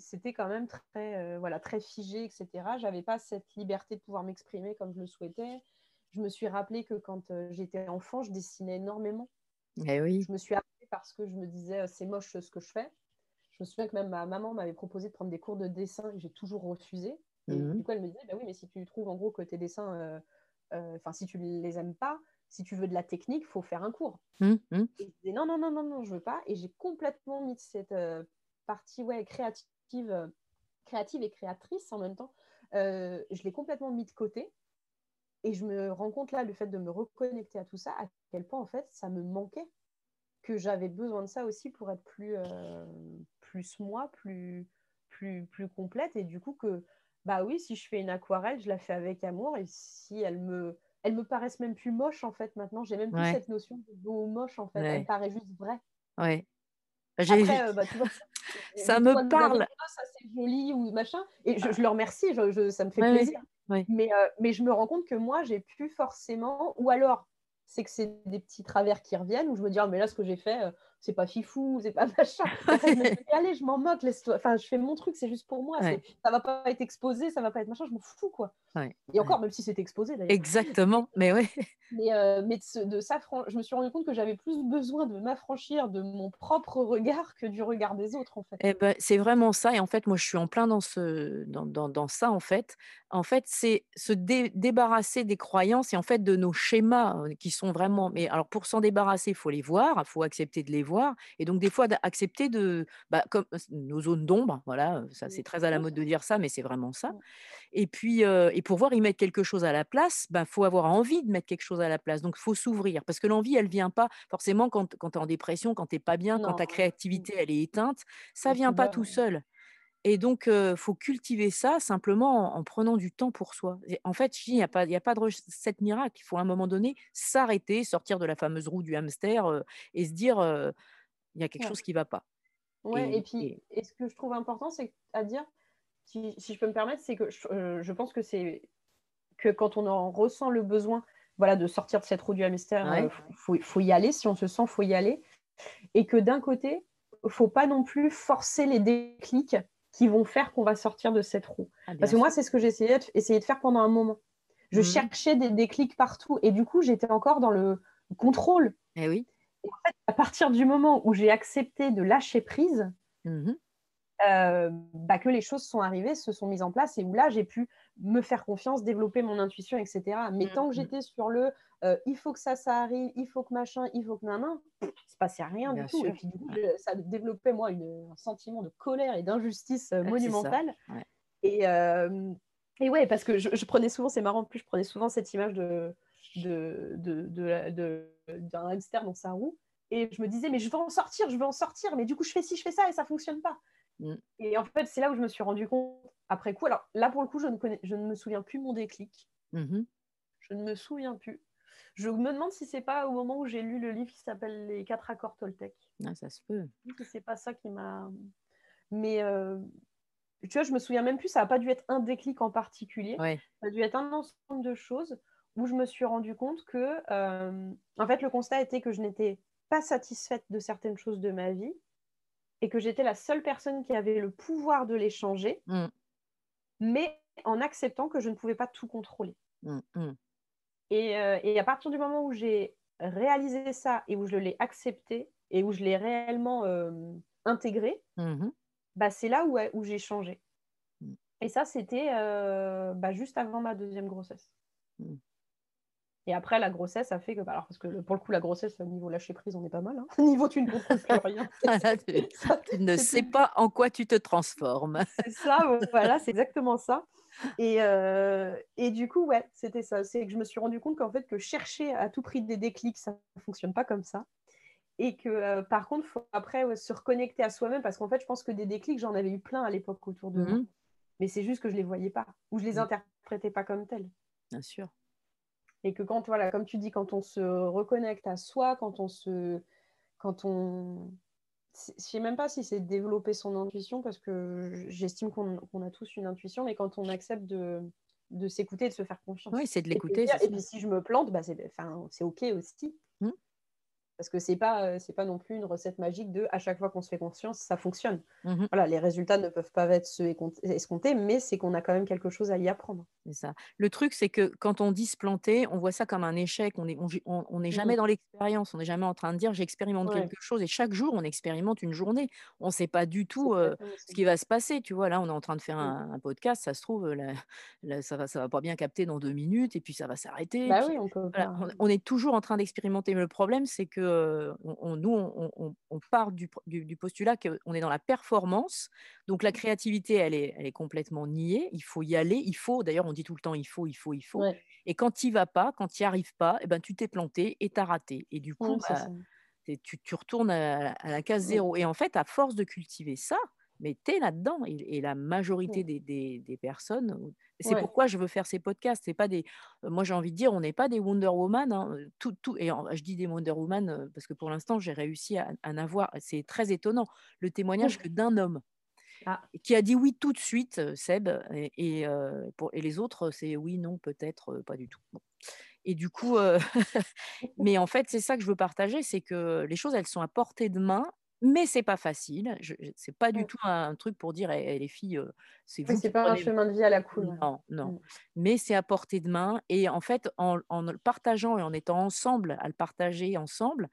c'était quand même très, heu, voilà, très figé et cetera. J'avais pas cette liberté de pouvoir m'exprimer comme je le souhaitais. Je me suis rappelé que quand, heu, j'étais enfant, je dessinais énormément. Eh oui. Je me suis arrêtée parce que je me disais: «C'est moche ce que je fais». Je me souviens que même ma maman m'avait proposé de prendre des cours de dessin et j'ai toujours refusé. Et Mmh mh. du coup, elle me disait: «Bah oui, mais si tu trouves en gros que tes dessins, heu, heu, enfin, si tu les aimes pas, si tu veux de la technique, faut faire un cours». Mmh mh. Et je disais: «Non, non, non, non, non, je veux pas» et j'ai complètement mis cette, heu, partie, ouais, créative, créative et créatrice en même temps, je l'ai complètement mis de côté et je me rends compte là, le fait de me reconnecter à tout ça, à quel point en fait ça me manquait que j'avais besoin de ça aussi pour être plus, plus moi, plus plus plus complète et du coup que, bah, oui, si je fais une aquarelle, je la fais avec amour et si elles me elles me paraissent même plus moches, en fait, maintenant. J'ai même plus cette notion de beau ou moche, en fait. Me ouais, paraissent juste vraies. ouais. Après, heu, bah, tu vois, elles me ça me parle. «Ah ça c'est joli» ou machin et je je leur remercie, je je ça me fait Ouais, plaisir. Mais heu, mais je me rends compte que moi, j'ai plus forcément ou alors, c'est que c'est des petits travers qui reviennent où je me dis: «Ah mais là ce que j'ai fait, heu, c'est pas fifou, c'est pas machin» et après je me dis: «Mais allez, je m'en moque, laisse-toi enfin je fais mon truc, c'est juste pour moi, Ouais, ça va pas être exposé, ça va pas être machin, je m'en fous quoi» ouais, et ouais. encore, même si c'est exposé d'ailleurs. Exactement, mais ouais. Mais heu, mais de se de s'affran je me suis rendu compte que j'avais plus besoin de m'affranchir de mon propre regard que du regard des autres en fait. Et bah, c'est vraiment ça et en fait, moi, je suis en plein dans ce dans dans dans ça, en fait. En fait, c'est se dé débarrasser des croyances et en fait, de nos schémas, heu, qui sont vraiment Mmh. mais alors pour s'en débarrasser, il faut les voir, il faut accepter de les voir et donc des fois d'accepter de, bah, comme nos zones d'ombre, voilà, ça Mmh. c'est très à la mode de dire ça, mais c'est vraiment ça mmh. et puis, et pour pouvoir y mettre quelque chose à la place, bah, faut avoir envie de mettre quelque chose à la place. Donc faut s'ouvrir parce que l'envie, elle vient pas forcément quand quand tu es en dépression, quand tu es pas bien, quand ta mmh, créativité, elle est éteinte, ça les vient pas tout seul et donc heu, faut cultiver ça simplement en en prenant du temps pour soi et en fait, il y a pas il y a pas de recette miracle. Il faut à un moment donné s'arrêter, sortir de la fameuse roue du hamster, et se dire, «Il y a quelque ouais. chose qui va pas» Ouais et et puis et et ce que je trouve important, c'est à dire, si si je peux me permettre, c'est que je, pense que c'est que quand on en ressent le besoin, voilà, de sortir de cette roue du hamster, ouais, faut faut y aller. Si on se sent, faut y aller et que d'un côté, faut pas non plus forcer les déclics qui vont faire qu'on va sortir de cette roue. ah Parce que moi, c'est ce que j'ai essayé de essayé de faire pendant un moment. Je Mmh cherchais des déclics partout et du coup, j'étais encore dans le contrôle et oui. et en fait, à partir du moment où j'ai accepté de lâcher prise, Mmh heu, bah, que les choses sont arrivées, se sont mises en place et où là, j'ai pu me faire confiance, développer mon intuition et cetera. Mais Mmh tant que mh. j'étais sur le, heu, il faut que ça, ça arrive, il faut que machin, il faut que nin il se passait rien du tout et puis du coup, je ça développait moi une un sentiment de colère et d'injustice, c'est ça. monumentale Ouais. et et ouais, parce que je je prenais souvent c'est marrant en plus, je prenais souvent cette image de de de de de d'un hamster dans sa roue et je me disais, mais je veux en sortir, je veux en sortir, mais du coup, je fais ci, je fais ça et ça fonctionne pas. Mm. Et en fait, c'est là où je me suis rendu compte après coup. Alors là, pour le coup, je ne, connais, je ne me souviens plus mon déclic. Mm-hmm. Je ne me souviens plus. Je me demande si c'est pas au moment où j'ai lu le livre qui s'appelle Les quatre accords Toltec. Ah, ça se peut. C'est pas ça qui m'a. Mais euh, tu vois, je me souviens même plus. Ça n'a pas dû être un déclic en particulier. Ça a dû être un ensemble de choses où je me suis rendu compte que, euh, en fait, le constat était que je n'étais pas satisfaite de certaines choses de ma vie et que j'étais la seule personne qui avait le pouvoir de les changer, mm. mais en acceptant que je ne pouvais pas tout contrôler. Mm, mm. Euh, et, à partir du moment où j'ai réalisé ça et où je l'ai accepté et où je l'ai réellement euh, intégré, mm-hmm. bah, c'est là où, où j'ai changé. Et ça, c'était euh, bah, juste avant ma deuxième grossesse. Et après, la grossesse a fait que, bah, alors parce que pour le coup, la grossesse, au niveau lâcher prise, on est pas mal. Hein. Au niveau, tu ne comprends plus rien. tu, ne sais pas en quoi tu te transformes. c'est ça, voilà, c'est exactement ça. Et, euh, et du coup, ouais, c'était ça. C'est que je me suis rendu compte qu'en fait, que chercher à tout prix des déclics, ça ne fonctionne pas comme ça. Et que euh, par contre, il faut après se reconnecter à soi-même parce qu'en fait, je pense que des déclics, j'en avais eu plein à l'époque autour de moi. Mmh Mais c'est juste que je ne les voyais pas ou je ne les mmh. interprétais pas comme tels. Bien sûr. Et que quand, voilà, comme tu dis, quand on se reconnecte à soi, quand on se. Quand on. Je ne sais même pas si c'est développer son intuition, parce que j'estime qu'on a tous une intuition, mais quand on accepte de, de s'écouter, de se faire confiance. Oui, c'est de l'écouter. Et, puis si je me plante, bah, c'est OK aussi. Mmh. Parce que ce n'est pas, pas non plus une recette magique de à chaque fois qu'on se fait confiance, ça fonctionne. Mmh voilà, les résultats ne peuvent pas être ceux escomptés, mais c'est qu'on a quand même quelque chose à y apprendre. Ça. Le truc, c'est que quand on dit se planter, on voit ça comme un échec. On n'est on, on, mmh jamais dans l'expérience. On n'est jamais en train de dire j'expérimente quelque chose. Et chaque jour, on expérimente une journée. On ne sait pas du tout euh, ce qui va se passer. Tu vois, là, on est en train de faire mmh. un, podcast. Ça se trouve, là, ça ne va, ça va pas bien capter dans deux minutes et puis ça va s'arrêter. Bah oui, on, est toujours en train d'expérimenter. Mais le problème, c'est que on, nous, on, part du, postulat qu'on est dans la performance. Donc la créativité, elle est, elle est complètement niée. Il faut y aller. Il faut, d'ailleurs, on dit tout le temps, il faut, il faut, il faut. Et quand tu vas pas, quand tu n'y arrives pas, eh ben, tu t'es planté et tu as raté. Et du coup, bah, tu, retournes à, la case zéro. Et en fait, à force de cultiver ça, mais tu es là-dedans. Et, la majorité des, personnes, c'est pourquoi je veux faire ces podcasts. C'est pas des, moi j'ai envie de dire, on n'est pas des Wonder Woman. Hein, tout, tout, et je dis des Wonder Woman parce que pour l'instant j'ai réussi à, en avoir. C'est très étonnant le témoignage que d'un homme ah. qui a dit oui tout de suite, Seb, et, pour, et les autres c'est oui, non, peut-être, pas du tout. Et du coup, mais en fait, c'est ça que je veux partager, c'est que les choses, elles sont à portée de main mais c'est pas facile. Ce c'est pas du tout un truc pour dire «Eh, eh, les filles, c'est vous. c'est pas un chemin de vie à la cool. Non, non. Mmh. Mais c'est à portée de main et en fait, en, le partageant et en étant ensemble, à le partager ensemble,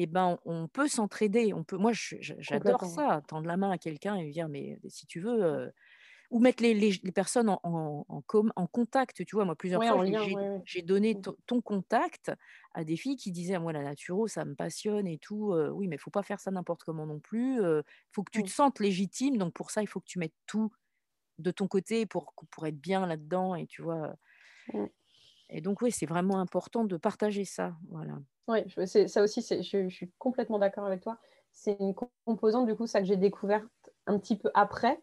eh ben, on peut s'entraider. On peut. Moi, j'adore ça, tendre la main à quelqu'un et lui dire mais si tu veux ou mettre les, les, personnes en, en, en, contact. Tu vois, moi, plusieurs fois, j'ai donné mmh. ton contact à des filles qui disaient, moi, la naturo, ça me passionne et tout. oui, mais il faut pas faire ça n'importe comment non plus. Il faut que tu te sentes légitime. Donc, pour ça, il faut que tu mettes tout de ton côté pour, pour être bien là-dedans. Et tu vois. Et donc, oui, c'est vraiment important de partager ça. Voilà. Oui, ça aussi, je, je suis complètement d'accord avec toi. C'est une composante, du coup, ça que j'ai découvert un petit peu après,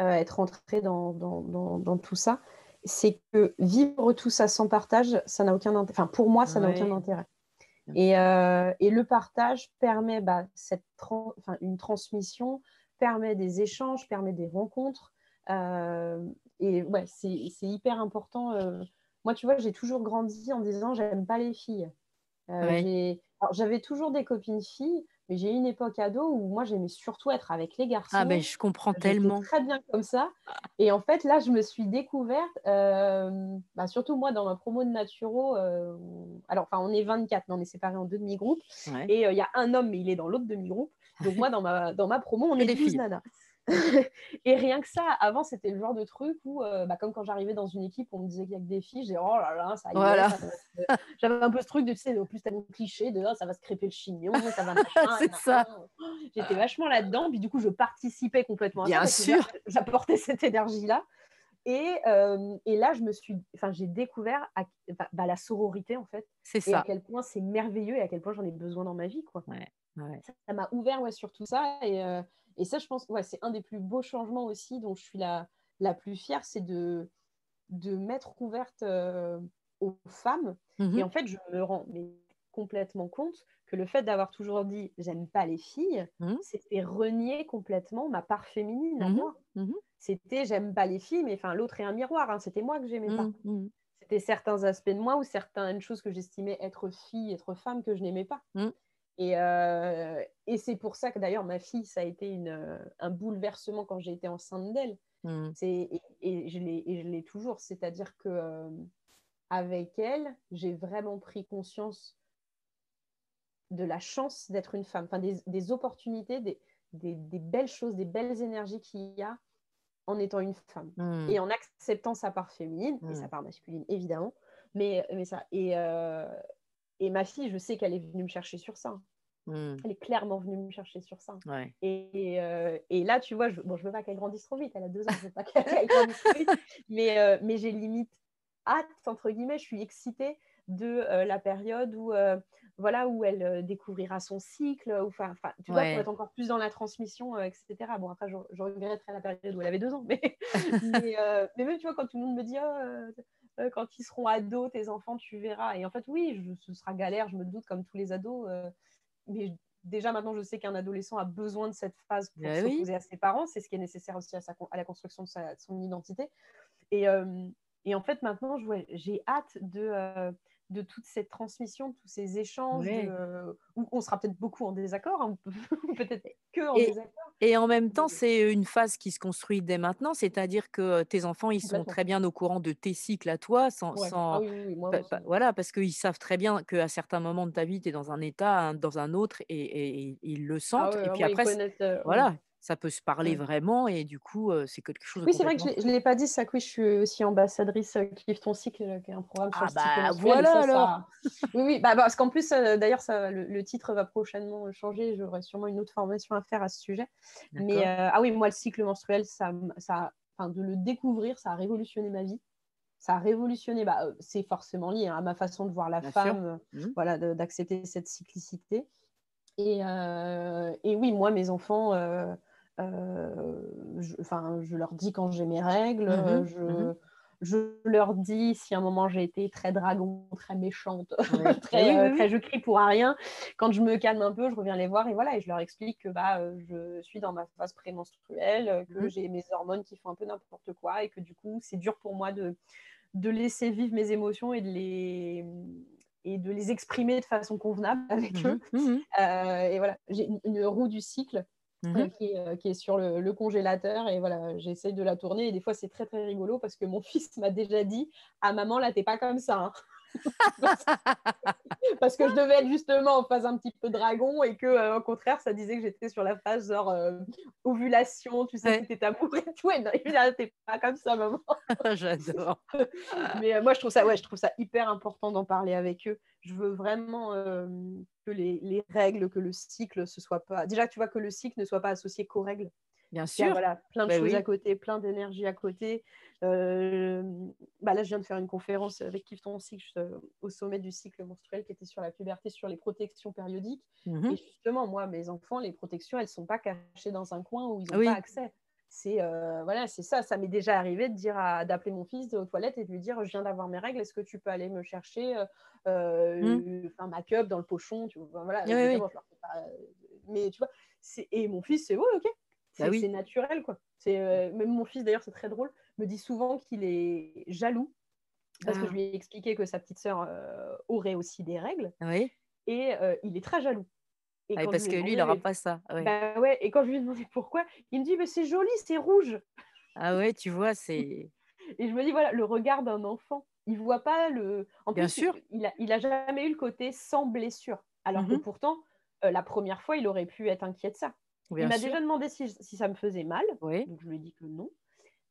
euh, être entré dans, dans, tout ça, c'est que vivre tout ça sans partage, ça n'a aucun intérêt. Enfin, pour moi, ça n'a aucun intérêt. Et, euh, et, le partage permet bah, cette une transmission, permet des échanges, permet des rencontres. Euh, et ouais, c'est hyper important. Moi, tu vois, j'ai toujours grandi en disant j'aime pas les filles. J'avais toujours des copines filles, mais j'ai eu une époque ado où moi, j'aimais surtout être avec les garçons. Ah, ben je comprends tellement. Très bien comme ça. Et en fait, là, je me suis découverte, euh, bah, surtout moi, dans ma promo de Naturo. Euh, alors, enfin, on est 24, mais on est séparés en deux demi-groupes. Et euh, il y a un homme, mais il est dans l'autre demi-groupe. Donc, moi, dans ma, dans ma promo, on est 12 nanas. et rien que ça, avant, c'était le genre de truc où, euh, bah, comme quand j'arrivais dans une équipe, on me disait qu'il y a que des filles, j'ai oh là là, ça y est. J'avais un peu ce truc de, tu sais, au plus tellement cliché de oh, ça va se crêper le chignon, ça va C'est ça. J'étais vachement là-dedans, puis du coup, je participais complètement Bien sûr. J'apportais cette énergie-là. Et, euh, et, là, je me suis, enfin, j'ai découvert à, bah, la sororité en fait. C'est ça. Et à quel point c'est merveilleux et à quel point j'en ai besoin dans ma vie, quoi. Ouais, Ça m'a ouvert ouais, sur tout ça. Et, euh, et ça, je pense, ouais, c'est un des plus beaux changements aussi dont je suis la, la plus fière, c'est de, de m'être ouverte euh, aux femmes. Mmh et en fait, je me rends mais, complètement compte que le fait d'avoir toujours dit j'aime pas les filles, mmh. c'était renier complètement ma part féminine à mmh moi. C'était j'aime pas les filles, mais enfin l'autre est un miroir. Hein, c'était moi que j'aimais pas. C'était certains aspects de moi ou certaines choses que j'estimais être fille, être femme que je n'aimais pas. Et, euh, et c'est pour ça que d'ailleurs ma fille, ça a été une, un bouleversement quand j'ai été enceinte d'elle. Et, et, je l'ai toujours. C'est-à-dire que euh, avec elle, j'ai vraiment pris conscience de la chance d'être une femme, enfin, des, opportunités, des, des, belles choses, des belles énergies qu'il y a en étant une femme mmh. et en acceptant sa part féminine et sa part masculine, évidemment. Mais, mais ça, et, euh, et ma fille, je sais qu'elle est venue me chercher sur ça. Mmh. Elle est clairement venue me chercher sur ça. Ouais. Et, euh, et, là, tu vois, je, bon, je veux pas qu'elle grandisse trop vite. Elle a deux ans, je veux pas qu'elle grandisse trop vite. Mais, euh, mais j'ai limite hâte, entre guillemets, je suis excitée de la période où voilà, où elle euh, découvrira son cycle, enfin, tu vois, pour être encore plus dans la transmission, euh, etc. Bon, après, je, je, regretterai la période où elle avait deux ans, mais, euh, mais, même, tu vois, quand tout le monde me dit, oh, quand ils seront ados, tes enfants, tu verras. Et en fait, oui, ce sera galère, je me doute, comme tous les ados, mais déjà maintenant, je sais qu'un adolescent a besoin de cette phase pour bah s'opposer à ses parents, c'est ce qui est nécessaire aussi à, sa, à la construction de, sa, son identité. Et, et, en fait, maintenant, j'ai hâte de de toute cette transmission, tous ces échanges, où on sera peut-être beaucoup en désaccord, hein, peut-être que en et, désaccord. Et en même temps, c'est une phase qui se construit dès maintenant, c'est-à-dire que tes enfants, ils sont très bien au courant de tes cycles à toi, sans, ah oui, oui, moi voilà, parce qu'ils savent très bien qu'à certains moments de ta vie, tu es dans un état, dans un autre, et, ils le ah sentent. et puis après, voilà, ça peut se parler vraiment et du coup, c'est quelque chose. Oui, c'est vrai que je ne l'ai pas dit, ça, oui, je suis aussi ambassadrice ton cycle, qui est un programme sur ah le bah, voilà alors. Oui, oui, bah, parce qu'en plus, d'ailleurs, le, le, titre va prochainement changer. J'aurai sûrement une autre formation à faire à ce sujet. Mais ah oui, moi, le cycle menstruel, ça, ça, de le découvrir, ça a révolutionné ma vie. Ça a révolutionné, bah, c'est forcément lié hein, à ma façon de voir la femme, mmh. voilà, d'accepter cette cyclicité. Et, et, oui, moi, mes enfants, euh, je, enfin, je leur dis quand j'ai mes règles, mmh euh, je, mmh je, leur dis si à un moment j'ai été très dragon, très méchante, très, euh, très, je crie pour rien. Quand je me calme un peu, je reviens les voir et voilà, et je leur explique que bah, je suis dans ma phase prémenstruelle, que mmh j'ai mes hormones qui font un peu n'importe quoi et que du coup, c'est dur pour moi de, de laisser vivre mes émotions et de les et de les exprimer de façon convenable avec eux. et voilà, j'ai une, roue du cycle Mmh euh, qui, est, sur le, congélateur et voilà, j'essaie de la tourner et des fois c'est très très rigolo parce que mon fils m'a déjà dit Ah maman là t'es pas comme ça hein. parce que je devais être justement en phase un petit peu dragon et que euh, au contraire ça disait que j'étais sur la phase genre ovulation tu sais c'était amour et tout. Et t'es pas comme ça maman. J'adore. Mais moi je trouve ça ouais je trouve ça hyper important d'en parler avec eux. Je veux vraiment que les, règles, que le cycle ce soit pas. Déjà, tu vois que le cycle ne soit pas associé qu'aux règles. Bien sûr. voilà, plein de bah choses à côté, plein d'énergie à côté. bah là, je viens de faire une conférence avec Kif ton cycle euh, au sommet du cycle menstruel qui était sur la puberté, sur les protections périodiques. Mmh Et justement, moi, mes enfants, les protections, elles ne sont pas cachées dans un coin où ils n'ont pas accès c'est euh, voilà, c'est ça. Ça m'est déjà arrivé de dire d'appeler mon fils aux toilettes et de lui dire je viens d'avoir mes règles, est-ce que tu peux aller me chercher euh, euh mmh. ma cup dans le pochon, tu vois, voilà. mais tu vois, et mon fils c'est ouais, ok, bah c'est naturel quoi. C'est euh, même mon fils d'ailleurs c'est très drôle, me dit souvent qu'il est jaloux parce que je ah. lui ai expliqué que sa petite sœur aurait aussi des règles. Oui. Et il est très jaloux. Ah parce que lui, il n'aura pas ça. Ouais. Bah ouais, et quand je lui ai demandé pourquoi, il me dit mais c'est joli, c'est rouge. Ah ouais, tu vois, c'est. et je me dis voilà, le regard d'un enfant, il voit pas le. En Bien plus, sûr. Il, a, il a jamais eu le côté sans blessure. Alors que mmh pourtant, euh, la première fois, il aurait pu être inquiet de ça. Il m'a déjà demandé si, si, ça me faisait mal. Oui. Donc je lui ai dit que non.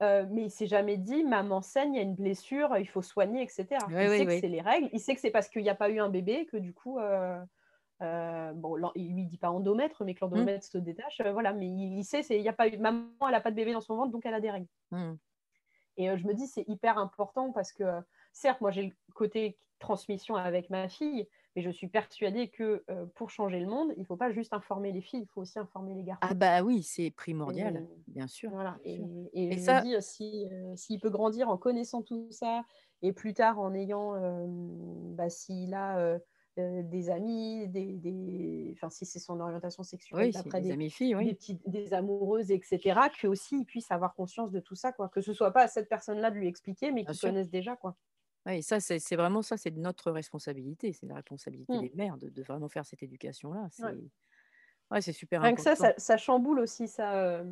Euh, mais il s'est jamais dit maman saigne, il y a une blessure, il faut soigner, etc. il sait que c'est les règles, il sait que c'est parce qu'il n'y a pas eu un bébé que du coup, euh, euh, bon, il lui dit pas endomètre, mais que mmh. l'endomètre se détache. Euh, voilà, mais il, sait, il y a pas eu, maman, elle n'a pas de bébé dans son ventre, donc elle a des règles. Mmh. Et je me dis, c'est hyper important parce que, certes, moi, j'ai le côté transmission avec ma fille, mais je suis persuadée que pour changer le monde, il ne faut pas juste informer les filles, il faut aussi informer les garçons. Ah bah oui, c'est primordial, bien sûr. Voilà. Et, et, je me dis, s'il si, peut grandir en connaissant tout ça, et plus tard en ayant, bah, s'il a des amis, des, des... Enfin, si c'est son orientation sexuelle, après des, amis filles, oui. des, petites, des amoureuses, etc., que aussi il puisse avoir conscience de tout ça, quoi. Que ce soit pas à cette personne-là de lui expliquer, mais qu'il connaisse déjà, quoi. Oui, ça, c'est vraiment ça, c'est notre responsabilité, c'est la responsabilité mmh. des mères de, de, vraiment faire cette éducation-là. C'est ouais. c'est super Rien important. que ça, ça, chamboule aussi. Ça,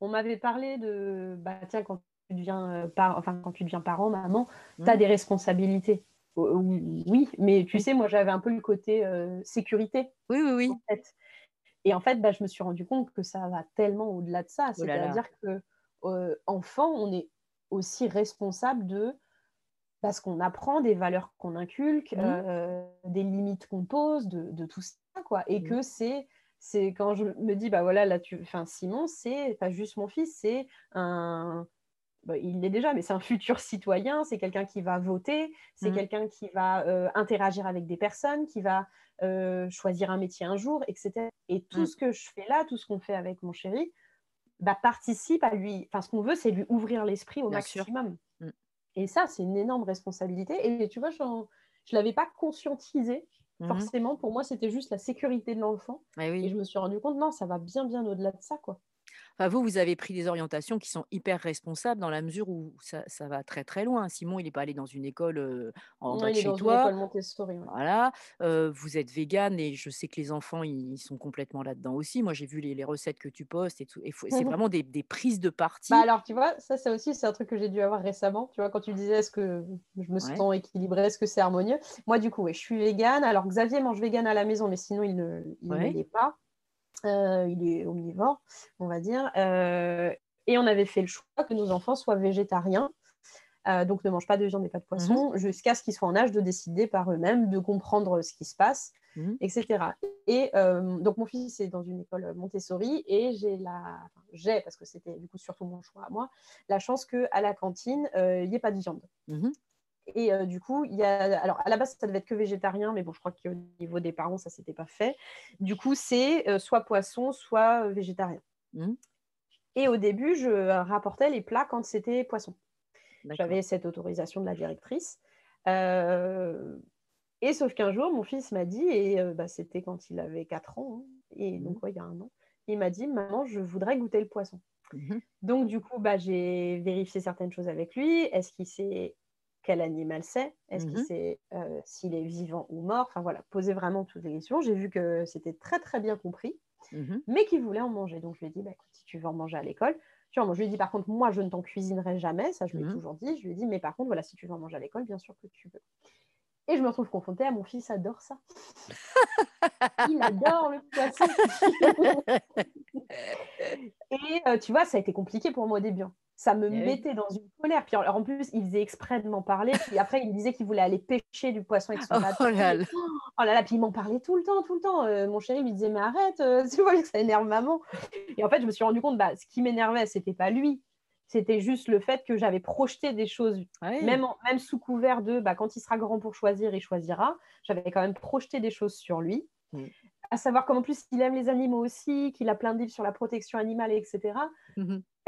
on m'avait parlé de, bah, tiens, quand tu deviens, par... enfin, quand tu deviens parent, maman, tu as mmh. des responsabilités. Oui, mais tu sais, moi, j'avais un peu le côté sécurité. Oui, oui, oui. En fait. Et en fait, bah, je me suis rendu compte que ça va tellement au-delà de ça. Oh C'est-à-dire que enfant, on est aussi responsable de parce qu'on apprend des valeurs qu'on inculque, mmh. des limites qu'on pose, de, tout ça, quoi. Et mmh. que c'est c'est quand je me dis bah voilà là tu enfin Simon c'est pas juste mon fils c'est un bah, il l'est déjà, mais c'est un futur citoyen, c'est quelqu'un qui va voter, c'est mmh. quelqu'un qui va euh, interagir avec des personnes, qui va euh, choisir un métier un jour, etc. Et tout ce que je fais là, tout ce qu'on fait avec mon chéri, bah, participe à lui. Enfin, ce qu'on veut, c'est lui ouvrir l'esprit au maximum. Et ça, c'est une énorme responsabilité. Et tu vois, je ne l'avais pas conscientisé. Forcément, pour moi, c'était juste la sécurité de l'enfant. Eh Et je me suis rendu compte, non, ça va bien, bien au-delà de ça, quoi vous, vous avez pris des orientations qui sont hyper responsables dans la mesure où ça, ça va très très loin. Simon, il n'est pas allé dans une école en bas de chez toi. Voilà. vous êtes végane et je sais que les enfants, ils, sont complètement là-dedans aussi. Moi, j'ai vu les, les, recettes que tu postes et tout. Et c'est vraiment des, des, prises de parti. Bah alors, tu vois, ça, c'est aussi c'est un truc que j'ai dû avoir récemment. Tu vois, quand tu disais est-ce que je me sens équilibrée, est-ce que c'est harmonieux? Moi, du coup, ouais, je suis végane. Alors, Xavier mange végane à la maison, mais sinon, il ne l'est pas. Euh, il est omnivore, on va dire. Euh, et on avait fait le choix que nos enfants soient végétariens. Euh, donc ne mangent pas de viande et pas de poisson, mhm. jusqu'à ce qu'ils soient en âge de décider par eux-mêmes, de comprendre ce qui se passe, mhm. etc. Et donc mon fils est dans une école Montessori et j'ai la, j'ai parce que c'était du coup surtout mon choix à moi, la chance que à la cantine il n'y ait pas de viande. Mhm. Et euh, du coup, il y a. Alors, à la base, ça devait être que végétarien, mais bon, je crois qu'au niveau des parents, ça ne s'était pas fait. Du coup, c'est euh, soit poisson, soit euh, végétarien. Mmh. Et au début, je rapportais les plats quand c'était poisson. J'avais cette autorisation de la directrice. Et sauf qu'un jour, mon fils m'a dit, et bah, c'était quand il avait 4 ans, hein, et mmh. donc il y a un an, il m'a dit, maman, je voudrais goûter le poisson. Mmh donc du coup, bah, j'ai vérifié certaines choses avec lui. Est-ce qu'il s'est quel animal c'est, est-ce qu'il mmh sait euh, s'il est vivant ou mort, enfin voilà, poser vraiment toutes les questions. J'ai vu que c'était très très bien compris, mmh mais qu'il voulait en manger. Donc je lui ai dit, bah, écoute, si tu veux en manger à l'école, tu vois, je lui ai dit par contre, moi je ne t'en cuisinerai jamais, ça je lui ai mmh toujours dit. Je lui ai dit, mais par contre, voilà, si tu veux en manger à l'école, bien sûr que tu veux. Et je me retrouve confrontée à mon fils adore ça. Il adore le poisson. et euh, tu vois, ça a été compliqué pour moi au début. Ça me eh mettait dans une colère. Puis en, plus, il faisait exprès de m'en parler. Puis après, il me disait qu'il voulait aller pêcher du poisson avec son oh bateau. Là là. Oh là là, puis il m'en parlait tout le temps, tout le temps. Euh, mon chéri lui disait, mais arrête, euh, tu vois que ça énerve maman. Et en fait, je me suis rendu compte, bah, ce qui m'énervait, c'était pas lui. C'était juste le fait que j'avais projeté des choses, ah même, même sous couvert de bah, quand il sera grand pour choisir, il choisira. J'avais quand même projeté des choses sur lui. Mm. À savoir qu'en plus, il aime les animaux aussi, qu'il a plein de livres sur la protection animale, etc.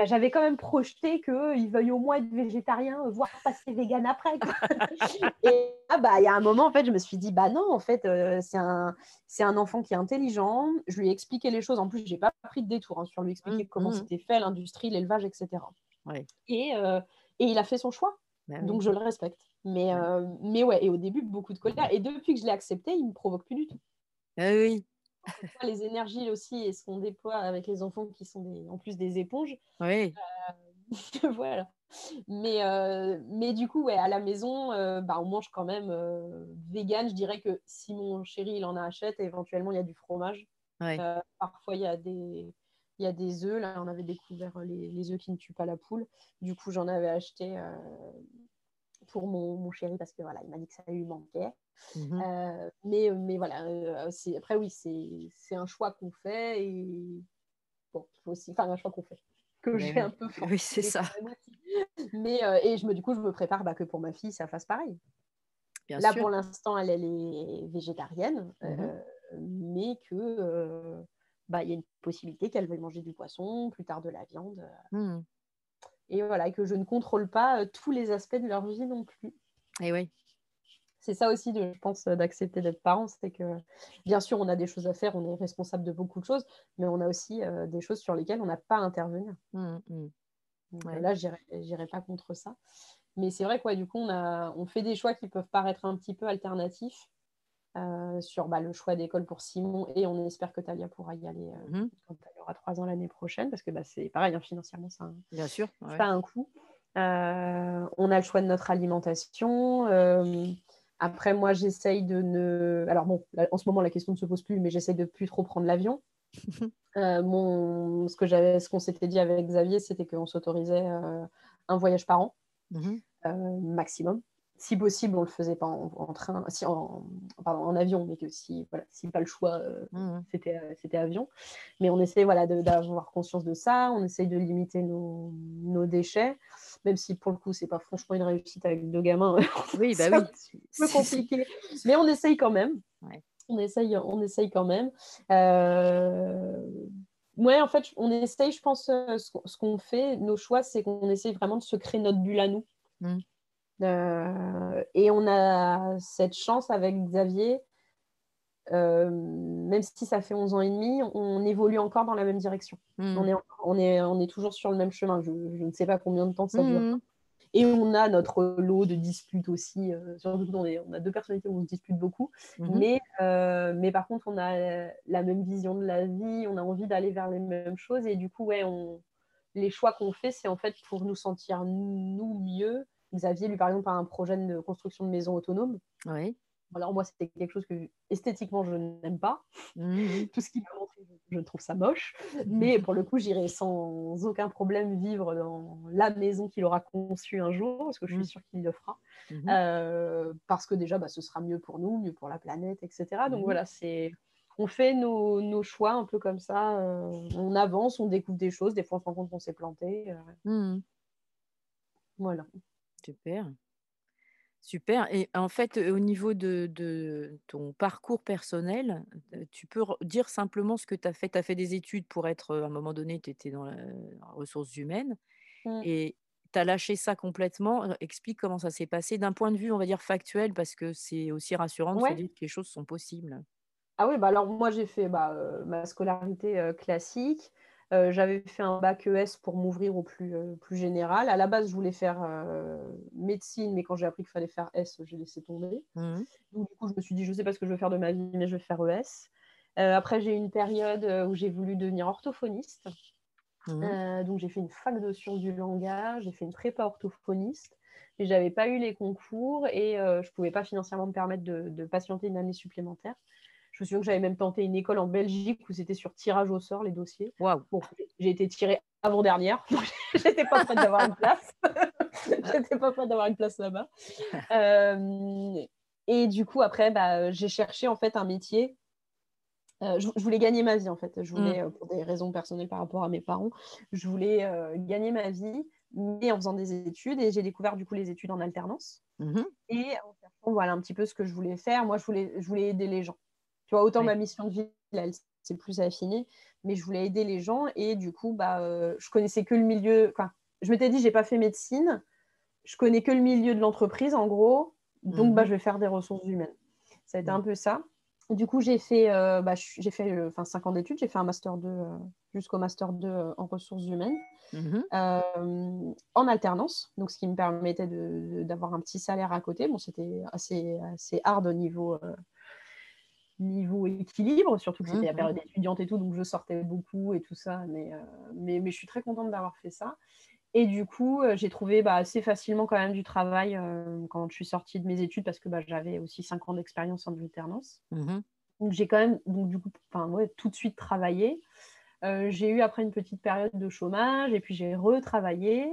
Bah, j'avais quand même projeté qu'il veuille au moins être végétarien, voire passer vegan après. et ah, bah, il y a un moment, en fait, je me suis dit, bah non, en fait, euh, c'est un, un enfant qui est intelligent. Je lui ai expliqué les choses. En plus, je n'ai pas pris de détour hein, sur lui expliquer mmh, comment mmh. c'était fait, l'industrie, l'élevage, etc. Et, euh, et il a fait son choix. Bah Donc, je le respecte. Mais, euh, mais ouais, et au début, beaucoup de colère. Et depuis que je l'ai accepté, il ne me provoque plus du tout. Ah oui, les énergies aussi et ce qu'on déploie avec les enfants qui sont des, en plus des éponges. Oui. Euh, voilà. Mais, euh, mais du coup, ouais, à la maison, euh, bah, on mange quand même vegan. Je dirais que si mon chéri il en achète, éventuellement il y a du fromage. parfois il y a des il y a des œufs. Là, on avait découvert les, les œufs qui ne tuent pas la poule. Du coup, j'en avais acheté pour mon, mon, chéri parce que voilà, il m'a dit que ça lui manquait. Mmh euh, mais, mais voilà, euh, après oui, c'est un choix qu'on fait et bon, il faut aussi, enfin un choix qu'on fait. que j'ai un oui. peu Oui, c'est ça. Mais, et je me du coup, je me prépare, bah, que pour ma fille, ça fasse pareil. Bien Là, sûr. pour l'instant, elle, elle est végétarienne, Mmh mais que, bah, il y a une possibilité qu'elle veuille manger du poisson, plus tard de la viande, Mmh mh. et voilà et que je ne contrôle pas, tous les aspects de leur vie non plus. Et oui. C'est ça aussi de je pense, heu, d'accepter d'être parent, c'est que, bien sûr, on a des choses à faire, on est responsable de beaucoup de choses, mais on a aussi, heu, des choses sur lesquelles on n'a pas à intervenir. Mmh mh, mmh. Donc, Ouais. là, j'irai pas contre ça. Mais c'est vrai que, ouais, du coup, on a on fait des choix qui peuvent paraître un petit peu alternatifs, heu, sur, bah, le choix d'école pour Simon et on espère que Thalia pourra y aller, Mmh mh. quand elle aura 3 ans l'année prochaine parce que, bah, c'est pareil, hein, financièrement, ça a un Bien sûr, ouais, ça a un coût. On a le choix de notre alimentation, après moi, j'essaye de ne alors bon, là, en ce moment, la question ne se pose plus, mais j'essaie de plus trop prendre l'avion. Heu, mon ce que j'avais ce qu'on s'était dit avec Xavier, c'était qu'on s'autorisait, heu, 1 voyage par an, Mmh mh. heu, maximum. Si possible, on le faisait pas en en train si en pardon, en avion, mais que si voilà, si pas le choix, heu, Mmh mh. c'était, avion. Mais on essaie, voilà, d'avoir conscience de ça. On essaye de limiter nos nos déchets, même si pour le coup, c'est pas franchement une réussite avec 2 gamins, Oui, bah c'est un oui. peu compliqué, mais on essaye quand même. Ouais. On essaye on essaye quand même. Heu, ouais, en fait, on essaye, je pense, qu'on ce qu'on fait, nos choix, c'est qu'on essaye vraiment de se créer notre bulle à nous. Mmh. Heu et on a cette chance avec Xavier, hem, même si ça fait 11 ans et demi, on évolue encore dans la même direction. On Mmh. est on est on est toujours sur le même chemin. Je je ne sais pas combien de temps ça durera mh. et on a notre lot de disputes aussi, heu, surtout qu'on est on a 2 personnalités où on se dispute beaucoup, Mmh mh. mais heu, mais par contre, on a la même vision de la vie, on a envie d'aller vers les mêmes choses et du coup, ouais, on les choix qu'on fait, c'est en fait pour nous sentir nous mieux. Xavier, lui, par exemple, a un projet de construction de maison autonome. Oui. Alors moi, c'était quelque chose que esthétiquement, je n'aime pas. Mmh mh. Tout ce qu'il m'a montré, je trouve ça moche, mais pour le coup, j'irai sans aucun problème vivre dans la maison qu'il aura conçue un jour, parce que je suis Mmh. sûre qu'il le fera. Mmh. Heu, parce que déjà, bah, ce sera mieux pour nous, mieux pour la planète et cetera. Donc Mmh voilà, c'est on fait nos nos choix un peu comme ça, heu, on avance, on découvre des choses, des fois on se rend compte qu'on s'est planté, mh. voilà. Super. Super et en fait, au niveau de de ton parcours personnel, tu peux re dire simplement ce que tu as fait? Tu as fait des études pour être, à un moment donné, tu étais dans la ressources humaines Mmh. et tu as lâché ça complètement. Heu, explique comment ça s'est passé d'un point de vue, on va dire, factuel parce que c'est aussi rassurant de se dire que les choses sont possibles. Ah oui, bah, alors moi j'ai fait, bah, heu, ma scolarité, heu, classique. Heu, j'avais fait un bac ES pour m'ouvrir au plus, heu, plus général. À la base, je voulais faire, heu, médecine, mais quand j'ai appris qu'il fallait faire S, j'ai laissé tomber. Mmh mh. Donc du coup, je me suis dit: «Je sais pas ce que je veux faire de ma vie, mais je vais faire ES». Après j'ai eu une période, où j'ai voulu devenir orthophoniste. Mmh donc j'ai fait une fac de sciences du langage, j'ai fait une prépa orthophoniste, mais j'avais pas eu les concours et je pouvais pas financièrement me permettre de de patienter une année supplémentaire. Je me souviens que j'avais même tenté une école en Belgique où c'était sur tirage au sort les dossiers. Waouh! Bon, j'ai été tirée avant-dernière, donc j'étais pas prête d'avoir une place. J'étais pas prête d'avoir une place là-bas. Hem et du coup après, bah, j'ai cherché en fait un métier Heu, je je voulais gagner ma vie, en fait. Je voulais, heu, pour des raisons personnelles par rapport à mes parents, je voulais, gagner ma vie, mais en faisant des études et j'ai découvert du coup les études en alternance Mmh mh. et en cherchant, voilà, un petit peu ce que je voulais faire. Moi, je voulais je voulais aider les gens. Tu vois, autant Ouais. ma mission de vie, elle s'est plus affinée, mais je voulais aider les gens et du coup, bah, heu, je connaissais que le milieu enfin, je m'étais dit: «J'ai pas fait médecine, je connais que le milieu de l'entreprise, en gros, donc Mmh bah, mh. je vais faire des ressources humaines». Ça a été Mmh. un peu ça. Du coup, j'ai fait, heu, bah, j'ai fait, heu, enfin 5 ans d'études. J'ai fait un master 2, heu, jusqu'au master 2, heu, en ressources humaines, mh. hem, en alternance, donc ce qui me permettait d'avoir un petit salaire à côté. Bon, c'était assez assez hard au niveau, niveau équilibre, surtout que Mmh c'était la mh. période étudiante et tout, donc je sortais beaucoup et tout ça, mais heu, mais mais je suis très contente d'avoir fait ça et du coup, heu, j'ai trouvé, bah, assez facilement quand même du travail, heu, quand je suis sortie de mes études parce que, bah, j'avais aussi 5 ans d'expérience en alternance. Mmh mh. Donc j'ai quand même donc du coup, enfin, ouais, tout de suite travaillé. J'ai eu après une petite période de chômage et puis j'ai retravaillé.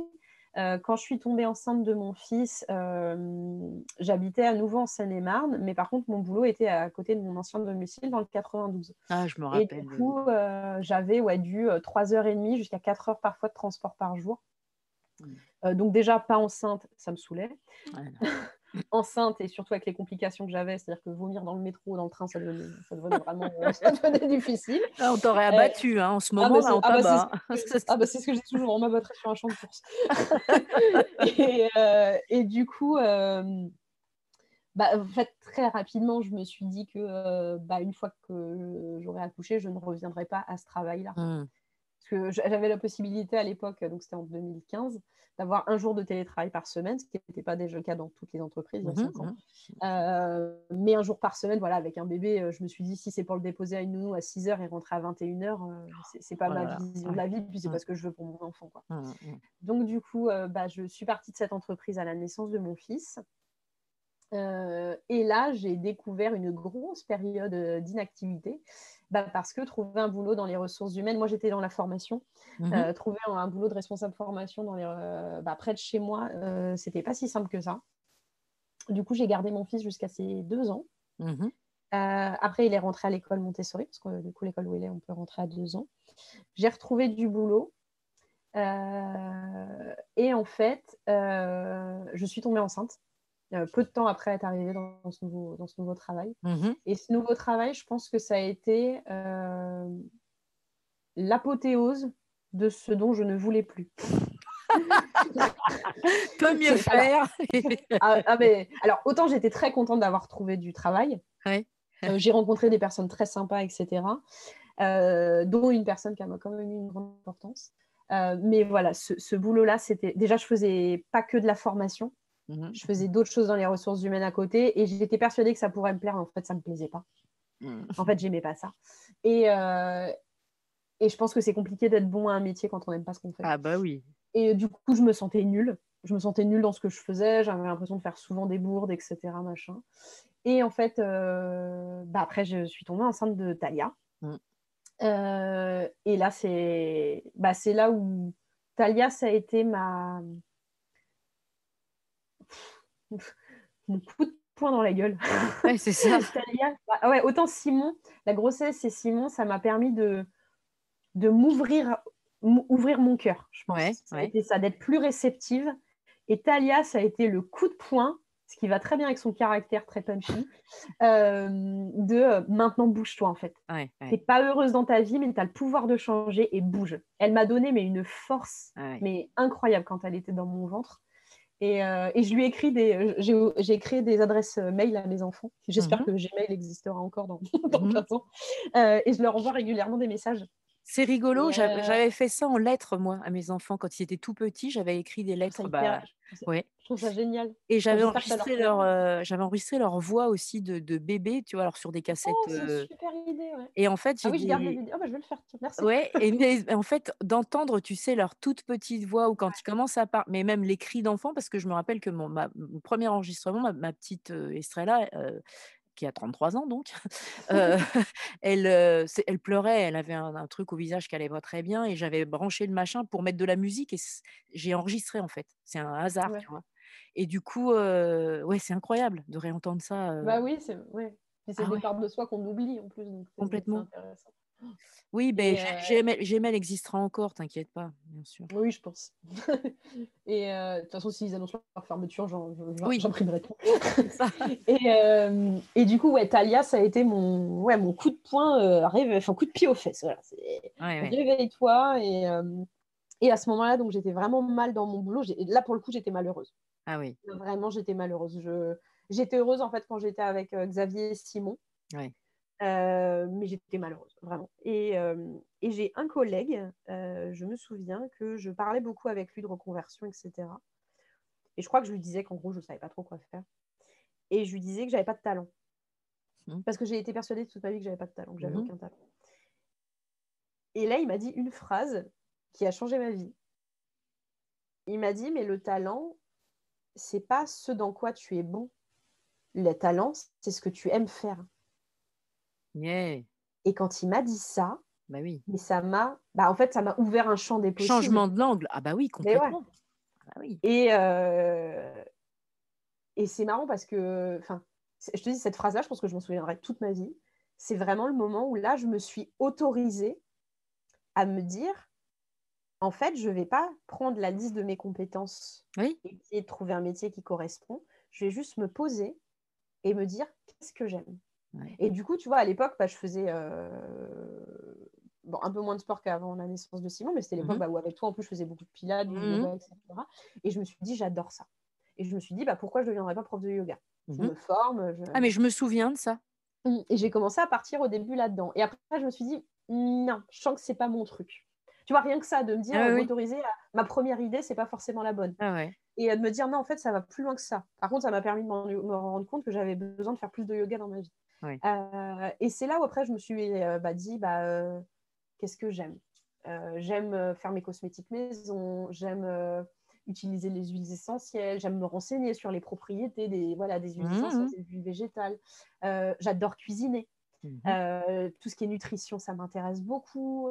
Euh, quand je suis tombée enceinte de mon fils, euh, j'habitais à nouveau en Seine-et-Marne, mais par contre, mon boulot était à côté de mon ancien domicile dans le 92. Ah, je me Et rappelle. du coup, euh, j'avais ouais, du 3h30 jusqu'à 4 heures parfois de transport par jour. Mm. Donc déjà, pas enceinte, ça me saoulait. Voilà. Enceinte et surtout avec les complications que j'avais, c'est-à-dire que vomir dans le métro, dans le train, ça devenait, ça devenait vraiment ça devenait difficile. Ah, on t'aurait Euh, abattu, hein, en ce Ah moment, bah, là, c'est on ah bah, c'est ce que- ah bah, c'est ce que je dis toujours, on m'abattrait sur un champ de course. et, euh, et du coup, euh, bah, en fait, très rapidement, je me suis dit que euh, bah, une fois que j'aurais accouché, je ne reviendrai pas à ce travail-là. Parce que j'avais la possibilité à l'époque, donc c'était en 2015, d'avoir un jour de télétravail par semaine, ce qui n'était pas déjà le cas dans toutes les entreprises il y a mhm, ans. mhm. Euh, mais un jour par semaine, voilà, avec un bébé, euh, je me suis dit, si c'est pour le déposer à une nounou à 6h et rentrer à 21h, c'est- c'est pas Oh ma vision de la vie, puis c'est Mm. pas ce que je veux pour mon enfant. Quoi. Hum, hum. Donc, du coup, euh, bah, je suis partie de cette entreprise à la naissance de mon fils. Euh, et là, j'ai découvert une grosse période euh, d'inactivité bah, parce que trouver un boulot dans les ressources humaines, moi j'étais dans la formation, Mhm. euh, trouver un, un boulot de responsable formation dans les, euh, bah, près de chez moi, euh, c'était pas si simple que ça. Du coup, j'ai gardé mon fils jusqu'à ses deux ans. Mhm. Euh, après, il est rentré à l'école Montessori, parce que du coup, l'école où il est, on peut rentrer à deux ans. J'ai retrouvé du boulot. Et en fait, je suis tombée enceinte peu de temps après être arrivée dans, ce, nouveau, dans ce nouveau travail. Mhm. Et ce nouveau travail, je pense que ça a été euh, l'apothéose de ce dont je ne voulais plus. Peut mieux faire. Ah, ah, mais, alors, autant j'étais très contente d'avoir trouvé du travail. Ouais. Euh, j'ai rencontré des personnes très sympas, etc. euh, dont une personne qui m'a quand même eu une grande importance. Euh, mais voilà, ce, ce boulot-là, c'était. Déjà, je faisais pas que de la formation, Mhm. je faisais d'autres choses dans les ressources humaines à côté et j'étais persuadée que ça pourrait me plaire. En fait, ça me plaisait pas. Mhm. En fait, j'aimais pas ça. Et, euh, et je pense que c'est compliqué d'être bon à un métier quand on n'aime pas ce qu'on fait. Ah bah oui. Et du coup, je me sentais nulle. Je me sentais nulle dans ce que je faisais. J'avais l'impression de faire souvent des bourdes, etc. Machin. Et en fait, euh, bah après, je suis tombée enceinte de Talia. Euh, et là, c'est bah, c'est là où Talia, ça a été ma. Mon coup de poing dans la gueule. Ouais, c'est ça. Bah, ouais, autant Simon, la grossesse et Simon, ça m'a permis de, de m'ouvrir ouvrir mon cœur, je pense. Ouais, ça a été ça, d'être plus réceptive. Et Talia, ça a été le coup de poing, ce qui va très bien avec son caractère très punchy, euh, de euh, maintenant bouge-toi en fait. Ouais, T'es ouais, pas heureuse dans ta vie, mais tu as le pouvoir de changer et bouge. Elle m'a donné mais une force ouais. mais incroyable quand elle était dans mon ventre. Et, euh, et je lui ai écrit des, j'ai, j'ai créé des adresses euh, mail à mes enfants. J'espère Mhm. que Gmail existera encore dans, dans. 15 ans. Euh, et je leur envoie régulièrement des messages. C'est rigolo, j'avais euh, j'avais fait ça en lettres, moi, à mes enfants. Quand ils étaient tout petits, j'avais écrit des ça lettres. Bah, ouais. je trouve ça génial. Et j'avais enregistré leur, euh, j'avais enregistré leur voix aussi de, de bébé, tu vois, alors sur des cassettes. Oh, c'est euh, une super idée. Ouais. et en fait, Ah j'ai oui, je garde les des- vidéos. Ah bah, je vais le faire. Merci. Ouais, et mais en fait, d'entendre, tu sais, leur toute petite voix ou quand ils commencent à parler, mais même les cris d'enfants, parce que je me rappelle que mon, ma- mon premier enregistrement, ma, ma petite euh, Estrella, euh, qui a 33 ans donc, euh, elle, euh, pleurait, elle avait un, un truc au visage qui allait pas très bien et j'avais branché le machin pour mettre de la musique et j'ai enregistré en fait. C'est un hasard, Ouais. tu vois? Et du coup, euh, ouais, c'est incroyable de réentendre ça. Bah oui, c'est ouais. Ah des ouais. parts de soi qu'on oublie en plus. Donc Complètement. intéressant. Oui, ben, euh, Gmail, Gmail existera encore, t'inquiète pas, bien sûr. Oui, je pense. et euh, de toute façon, s'ils annoncent leur fermeture, j'en- Oui. j'imprimerai tout. Et, euh, et du coup, ouais, Talia, ça a été mon, ouais, mon coup de poing, euh, réve- enfin coup de pied aux fesses. Voilà. C'est- Ouais, ouais. Réveille-toi. Et, euh, et à ce moment-là, donc j'étais vraiment mal dans mon boulot. Là, pour le coup, j'étais malheureuse. Ah oui, Vraiment, j'étais malheureuse. Je... J'étais heureuse en fait quand j'étais avec euh, Xavier et Simon. Ouais. Euh, mais j'étais malheureuse, vraiment. Et, euh, et j'ai un collègue, euh, je me souviens que je parlais beaucoup avec lui de reconversion, etc. Et je crois que je lui disais qu'en gros, je ne savais pas trop quoi faire. Et je lui disais que j'avais pas de talent. Mhm. Parce que j'ai été persuadée toute ma vie que j'avais pas de talent, que j'avais Mhm. aucun talent. Et là, il m'a dit une phrase qui a changé ma vie. Il m'a dit, mais le talent, c'est pas ce dans quoi tu es bon. Le talent, c'est ce que tu aimes faire. Yeah. Et quand il m'a dit ça, Bah oui. mais ça m'a, bah en fait, ça m'a ouvert un champ des possibles. Changement de l'angle. Ah bah oui, ouais. complètement. Ah oui. Et, heu et c'est marrant parce que enfin, je te dis cette phrase-là, je pense que je m'en souviendrai toute ma vie. C'est vraiment le moment où là, je me suis autorisée à me dire: «En fait, je vais pas prendre la liste de mes compétences Oui. et essayer de trouver un métier qui correspond. Je vais juste me poser et me dire: "Qu'est-ce que j'aime?"» Ouais. et du coup, tu vois, à l'époque, bah, je faisais, heu, bon, un peu moins de sport qu'avant la naissance de Simon, mais c'était l'époque, mh. bah, où avec toi, en plus, je faisais beaucoup de pilates, du Mmh mh. yoga et cetera et je me suis dit: «J'adore ça» et je me suis dit: «Bah, pourquoi je deviendrais pas prof de yoga?» je Mmh mh. me forme, je Ah mais je me souviens de ça. Mmh et j'ai commencé à partir au début là-dedans et après je me suis dit: «Non, je sens que c'est pas mon truc». Tu vois, rien que ça, de me dire, Ah oui, m'autoriser à ma 1re idée, c'est pas forcément la bonne Ah ouais. et de me dire: «Non, en fait, ça va plus loin que ça». Par contre, ça m'a permis de me rendre compte que j'avais besoin de faire plus de yoga dans ma vie, Heu et c'est là où après je me suis, heu, bah, dit: «Bah, heu, qu'est-ce que j'aime?» j'aime, faire mes cosmétiques maison, j'aime, utiliser les huiles essentielles, j'aime me renseigner sur les propriétés des voilà, des huiles Mmh. essentielles, des huiles végétales, j'adore cuisiner, Mmh. Tout ce qui est nutrition, ça m'intéresse beaucoup,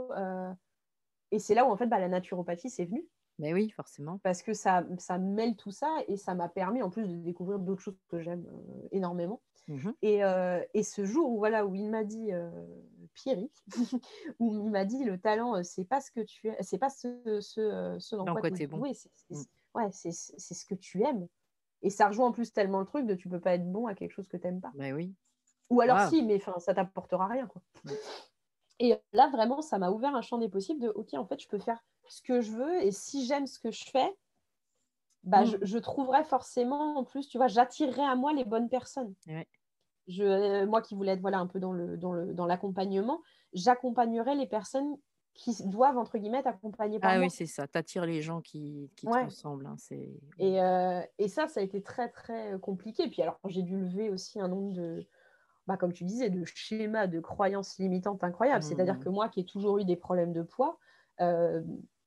et c'est là où en fait, bah, la naturopathie, c'est venu Beh oui, forcément. parce que ça ça mêle tout ça et ça m'a permis en plus de découvrir d'autres choses que j'aime, énormément Mmh mh. et et ce jour où voilà, où il m'a dit, heu, Pierrick, où il m'a dit: «Le talent, c'est pas ce que tu es c'est pas ce ce, ce dans Dans quoi tu es bon. c'est Mmh. c'est ouais, ce que tu aimes» et ça rejoint en plus tellement le truc de tu peux pas être bon à quelque chose que tu aimes pas Beh oui. ou alors si, mais enfin, ça t'apportera rien, quoi Mmh. et là, vraiment, ça m'a ouvert un champ des possibles de: «OK, en fait, je peux faire ce que je veux et si j'aime ce que je fais, bah, je Mmh. je trouverai forcément en plus, tu vois, j'attirerai à moi les bonnes personnes». Ouais. Je, heu, moi qui voulais être, voilà, un peu dans le dans le dans l'accompagnement, j'accompagnerai les personnes qui doivent, entre guillemets, «être accompagnées par Ah oui, moi». c'est ça, tu attires les gens qui qui te ressemblent, hein, et heu et ça, ça a été très, très, heu, compliqué puis alors j'ai dû lever aussi un nombre de bah, comme tu disais, de schémas, de croyances limitantes incroyables. Mmh C'est-à-dire mh. que moi qui ai toujours eu des problèmes de poids,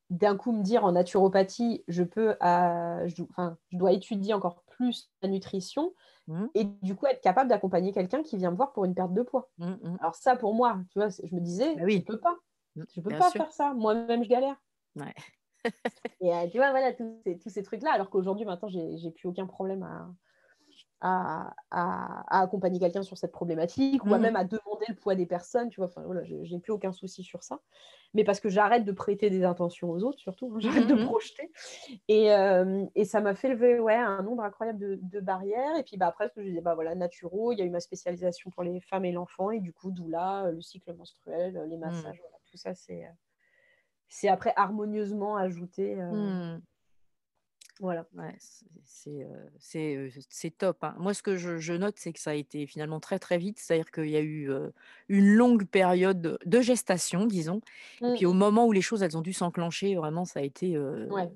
d'un coup me dire en naturopathie, je peux à je enfin, je dois étudier encore plus la nutrition Mmh. et du coup être capable d'accompagner quelqu'un qui vient me voir pour une perte de poids. Mmh mh. Alors ça pour moi, tu vois, je me disais: Bah «Je oui. peux pas, Mmh, je peux bien pas sûr. faire ça, moi-même je galère» Ouais. et heu, tu vois, voilà, tous ces tous ces trucs-là, alors qu'aujourd'hui maintenant j'ai plus aucun problème à à à à accompagner quelqu'un sur cette problématique ou à Mmh même à demander le poids des personnes, tu vois? Enfin voilà, j'ai plus aucun souci sur ça, mais parce que j'arrête de prêter des intentions aux autres surtout, hein, Mmh j'arrête de mh, mmh. projeter et hem et ça m'a fait lever, ouais, un nombre incroyable de de barrières et puis, bah, après je disais, bah, voilà, naturo, il y a eu ma spécialisation pour les femmes et l'enfant et du coup doula, heu, le cycle menstruel, heu, les Mmh. massages, voilà, tout ça c'est, c'est après harmonieusement ajouté, Mmh. Voilà. Ouais, c'est top, hein. Moi, ce que je je note, c'est que ça a été finalement très, très vite. C'est-à-dire qu'il y a eu, une longue période de gestation, disons et Mmh. puis au moment où les choses, elles ont dû s'enclencher, vraiment, ça a été, Ouais,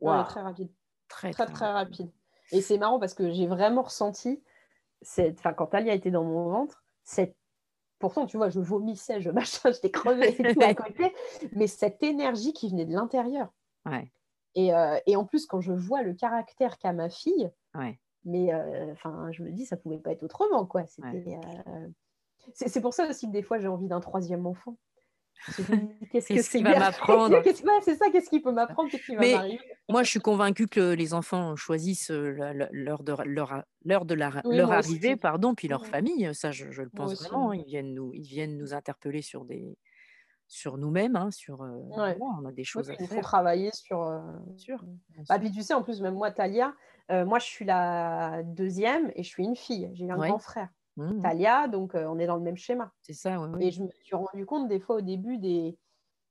ouais, très rapide, Très, très, très très rapide. rapide et c'est marrant parce que j'ai vraiment ressenti cette enfin, quand Talia était dans mon ventre, cette pourtant, tu vois, je vomissais, je machin, j'étais crevée et tout à côté, mais cette énergie qui venait de l'intérieur Ouais. Et heu et en plus, quand je vois le caractère qu'a ma fille, Ouais. mais heu, enfin, je me dis: «Ça pouvait pas être autrement, quoi». Ouais. Heu, c'est pour ça aussi que des fois j'ai envie d'un 3e enfant. «Qu'est-ce que c'est va m'apprendre? C'est ça, qu'est-ce qu'il peut m'apprendre? Mais m'arriver?» moi, je suis convaincue que les enfants choisissent, l'heure de leur a l'heure de la Oui, leur arrivée, aussi. pardon, puis leur famille, ça, je je le pense vraiment, hein. Ils viennent nous ils viennent nous interpeller sur des sur nous-mêmes, hein, sur, Ouais. voilà, on a des Oui, choses à font faire. travailler sur, sûr, bien bah, puis tu sais, en plus, même moi, Talia, moi, je suis la 2e et je suis une fille. J'ai un grand frère. Mmh mh. Talia, donc on est dans le même schéma C'est ça, oui, et je me suis rendu compte des fois au début des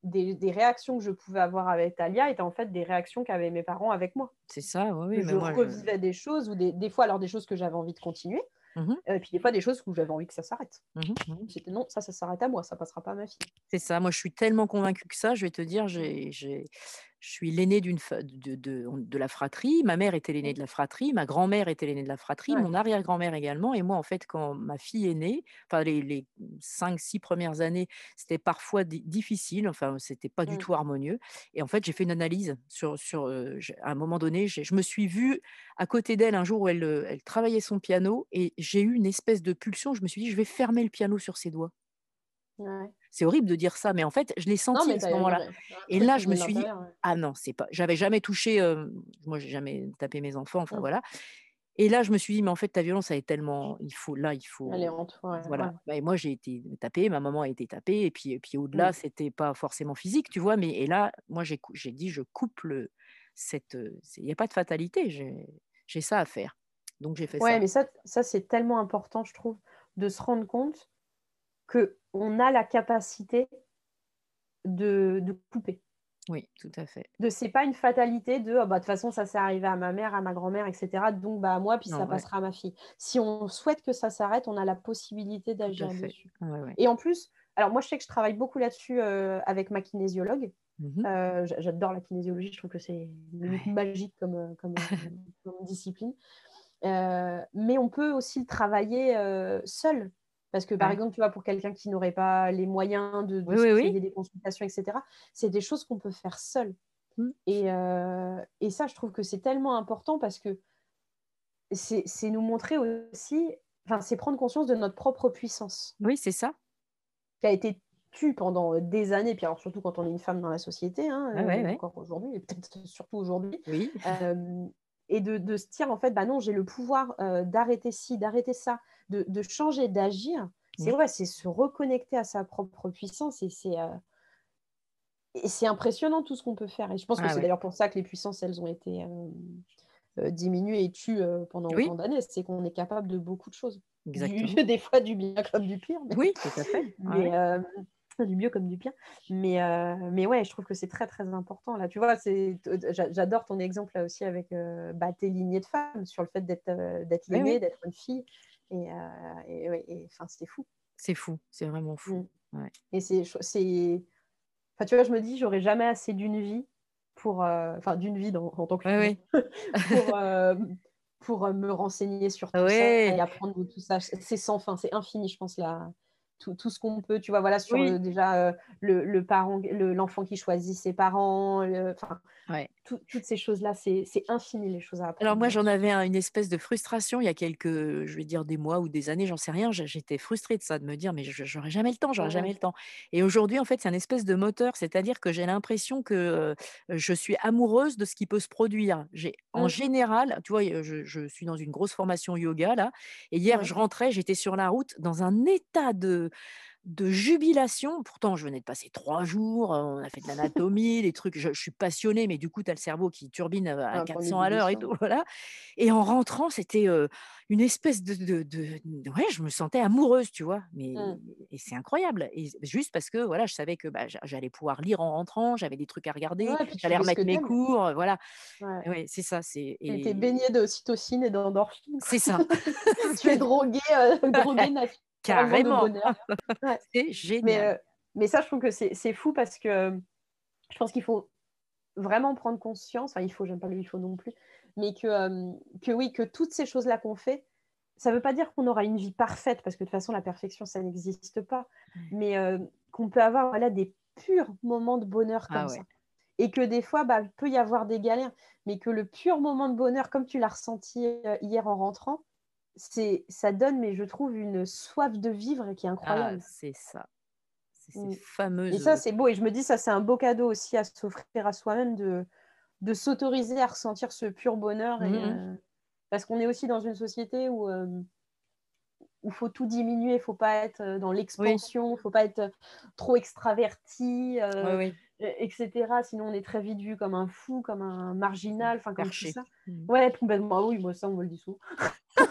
des des réactions que je pouvais avoir avec Talia étaient en fait des réactions qu'avaient mes parents avec moi. C'est ça, oui, mais je revivais des choses ou des des fois, alors des choses que j'avais envie de continuer, Mmh mh. heu, et puis des fois des choses où j'avais envie que ça s'arrête. Mmh mh. Mmh «Non, ça, ça s'arrête à moi, ça passera pas à ma fille». C'est ça, moi, je suis tellement convaincue que ça, je vais te dire, j'ai je suis d'une fa de de de la fratrie. Ma mère était l'aînée de la fratrie, ma grand-mère était l'aînée de la fratrie, Ouais. mon arrière-grand-mère également et moi, en fait, quand ma fille est née, enfin les les 5-6 premières années, c'était parfois di difficile, enfin, c'était pas du Mmh. tout harmonieux et en fait, j'ai fait une analyse sur j à un moment donné, je me suis vue à côté d'elle un jour où elle, heu, elle travaillait son piano et j'ai eu une espèce de pulsion, je me suis dit: «Je vais fermer le piano sur ses doigts». C'est horrible de dire ça, mais en fait, je l'ai senti à ce moment-là. Et là, je me suis dit: ouais. «Ah non, c'est pas» j'avais jamais touché, heu, moi j'ai jamais tapé mes enfants, enfin Mmh. voilà. Et là, je me suis dit: «Mais en fait, ta violence, elle est tellement il faut là, il Elle est faut» en toi, ouais, ouais. voilà. Bah et moi, j'ai été tapée, ma maman a été tapée et puis et puis au-delà, Mmh. c'était pas forcément physique, tu vois? Mais et là, moi, j'ai dit: «Je coupe le cette, c'est il y a pas de fatalité, j'ai j'ai ça à faire». Donc j'ai fait Ouais, ça. mais ça ça, c'est tellement important, je trouve, de se rendre compte qu'on a la capacité de de couper. Oui, tout à fait. De c'est pas une fatalité de: «Ah bah, de toute façon, ça s'est arrivé à ma mère, à ma grand-mère et cetera, donc bah, à moi, puis ça ouais. passera à ma fille». Si on souhaite que ça s'arrête, on a la possibilité d'agir dessus. Ouais, ouais. Et en plus alors moi, je sais que je travaille beaucoup là-dessus, heu, avec ma kinésiologue. Mmh mh. Heu, j'a j'adore la kinésiologie, je trouve que c'est magique comme, comme discipline. Mais on peut aussi le travailler, seul. Parce que, par Ouais. exemple, tu vois, pour quelqu'un qui n'aurait pas les moyens de de Oui, se oui, oui. payer des consultations et cetera, c'est des choses qu'on peut faire seul. Mmh. Et heu et ça, je trouve que c'est tellement important parce que c'est nous montrer aussi enfin, c'est prendre conscience de notre propre puissance Oui, c'est ça. qui a été tue pendant, heu, des années, puis alors surtout quand on est une femme dans la société, hein, ouais, ouais. encore aujourd'hui et peut-être surtout aujourd'hui. Oui. Et de de se dire en fait: «Bah non, j'ai le pouvoir, heu, d'arrêter ci, d'arrêter ça, de de changer, d'agir». C'est ouais, c'est se reconnecter à sa propre puissance et c'est, c'est impressionnant tout ce qu'on peut faire et je pense que Ah c'est ouais. d'ailleurs pour ça que les puissances, elles ont été, hem, heu, diminuées et tues, pendant Oui, autant d'années. C'est qu'on est capable de beaucoup de choses. Du exactement. des fois du bien comme du pire, mais Oui, tout à fait. Mais ouais. Du mieux comme du pire. Mais heu, mais ouais, je trouve que c'est très, très important là. Tu vois, j'a j'adore ton exemple là aussi avec, heu, bah, tes lignées de femmes sur le fait d'être, heu, d'être Oui, l'aînée, oui. d'être une fille et heu et ouais et c'est fou. C'est fou, c'est vraiment Mmh fou. Ouais. et c'est enfin, tu vois, je me dis: «J'aurais jamais assez d'une vie pour, heu» enfin, d'une vie dans en tant que ouais. hein, pour, pour, me renseigner sur tout ça et apprendre de tout ça. C'est c'est sans fin, c'est infini, je pense, là, tout tout ce qu'on peut, tu vois, voilà, sur Oui. le déjà, le le parent le l'enfant qui choisit ses parents, enfin, Ouais. tout toutes ces choses-là, c'est infini les choses à Alors apprendre moi, j'en là-dessus. avais un une espèce de frustration il y a quelques, je vais dire des mois ou des années, j'en sais rien. J'étais frustrée de ça, de me dire: «Mais je j'aurais jamais le temps, j'aurais Mmh jamais le temps» et aujourd'hui, en fait, c'est un espèce de moteur, c'est-à-dire que j'ai l'impression que, je suis amoureuse de ce qui peut se produire. J'ai en Mmh. général, tu vois, je je suis dans une grosse formation yoga là et hier, Ouais. je rentrais, j'étais sur la route dans un état de de jubilation. Pourtant, je venais de passer 3 jours, heu, on a fait de l'anatomie, des trucs, je je suis passionnée, mais du coup, tu as le cerveau qui turbine, à Un point 400 à l'heure et tout, voilà et en rentrant, c'était, heu, une espèce de de de de ouais, je me sentais amoureuse, tu vois? Mais Mmh. et c'est incroyable et juste parce que, voilà, je savais que, bah, j'a j'allais pouvoir lire en rentrant, j'avais des trucs à regarder, Ouais, j'allais remettre mes cours, heu, voilà. Ouais. Et ouais, c'est ça, c'est Tu es tu es et baignée d'ocytocine et d'endorphine, c'est ça. Tu es droguée de Carrément, bonheur. Ouais. c'est Mais génial. mais ça, je trouve que c'est fou parce que, hem, je pense qu'il faut vraiment prendre conscience, enfin il faut, j'aime pas le «il faut» non plus, mais que, hem, que oui, que toutes ces choses-là qu'on fait, ça veut pas dire qu'on aura une vie parfaite parce que de toute façon la perfection ça n'existe pas, mais qu'on peut avoir, voilà, des purs moments de bonheur Ah comme ouais. ça et que des fois, bah, il peut y avoir des galères, mais que le pur moment de bonheur comme tu l'as ressenti, hier en rentrant, c'est ça donne, mais je trouve une soif de vivre qui est Ah, incroyable. c'est ça. C'est ces Mmh et ça, c'est beau et je me dis ça, c'est un beau cadeau aussi à s'offrir à soi-même de de s'autoriser à ressentir ce pur bonheur et mh. heu, parce qu'on est aussi dans une société où, hem, où faut tout diminuer, il faut pas être, heu, dans Oui, l'expansion, il faut pas être, trop extraverti, oui, heu, oui, et et cetera. Sinon on est très vite vu comme un fou, comme un marginal, enfin comme tout ça. Mmh. Ouais, complètement. Ah oui, moi ça on me le dit souvent.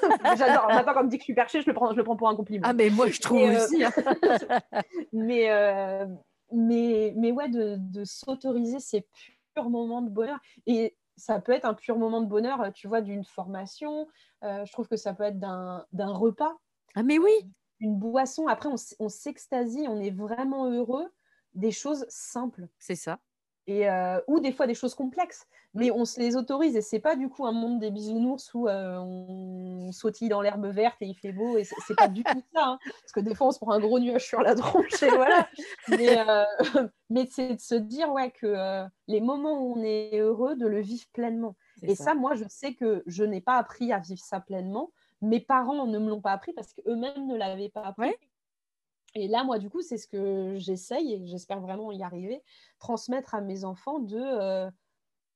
J'adore. Maintenant qu'on me dit que je suis perché, je le prends je le prends pour un Ah compliment. mais moi je trouve Mais heu aussi, hein. Mais, heu, mais mais ouais, de de s'autoriser ces purs moments de bonheur et ça peut être un pur moment de bonheur, heu, tu vois, d'une formation, heu, je trouve que ça peut être d'un repas, Ah mais oui, une boisson. Après, on s'extasie, on est vraiment heureux des choses simples c'est ça. Et heu, ou des fois des choses complexes, Mmh. mais on se les autorise et c'est pas du coup un monde des bisounours où, heu, on sautille dans l'herbe verte et il fait beau et c'est pas du tout ça, hein. Parce que des fois, on se prend un gros nuage sur la tronche et voilà. Mais mais c'est de se dire, ouais, que, les moments où on est heureux, de le vivre pleinement et ça. ça, moi, je sais que je n'ai pas appris à vivre ça pleinement. Mes parents ne me l'ont pas appris parce qu'eux-mêmes ne l'avaient pas appris Ouais, Et là, moi, du coup, c'est ce que j'essaye, et j'espère vraiment y arriver, transmettre à mes enfants de, euh,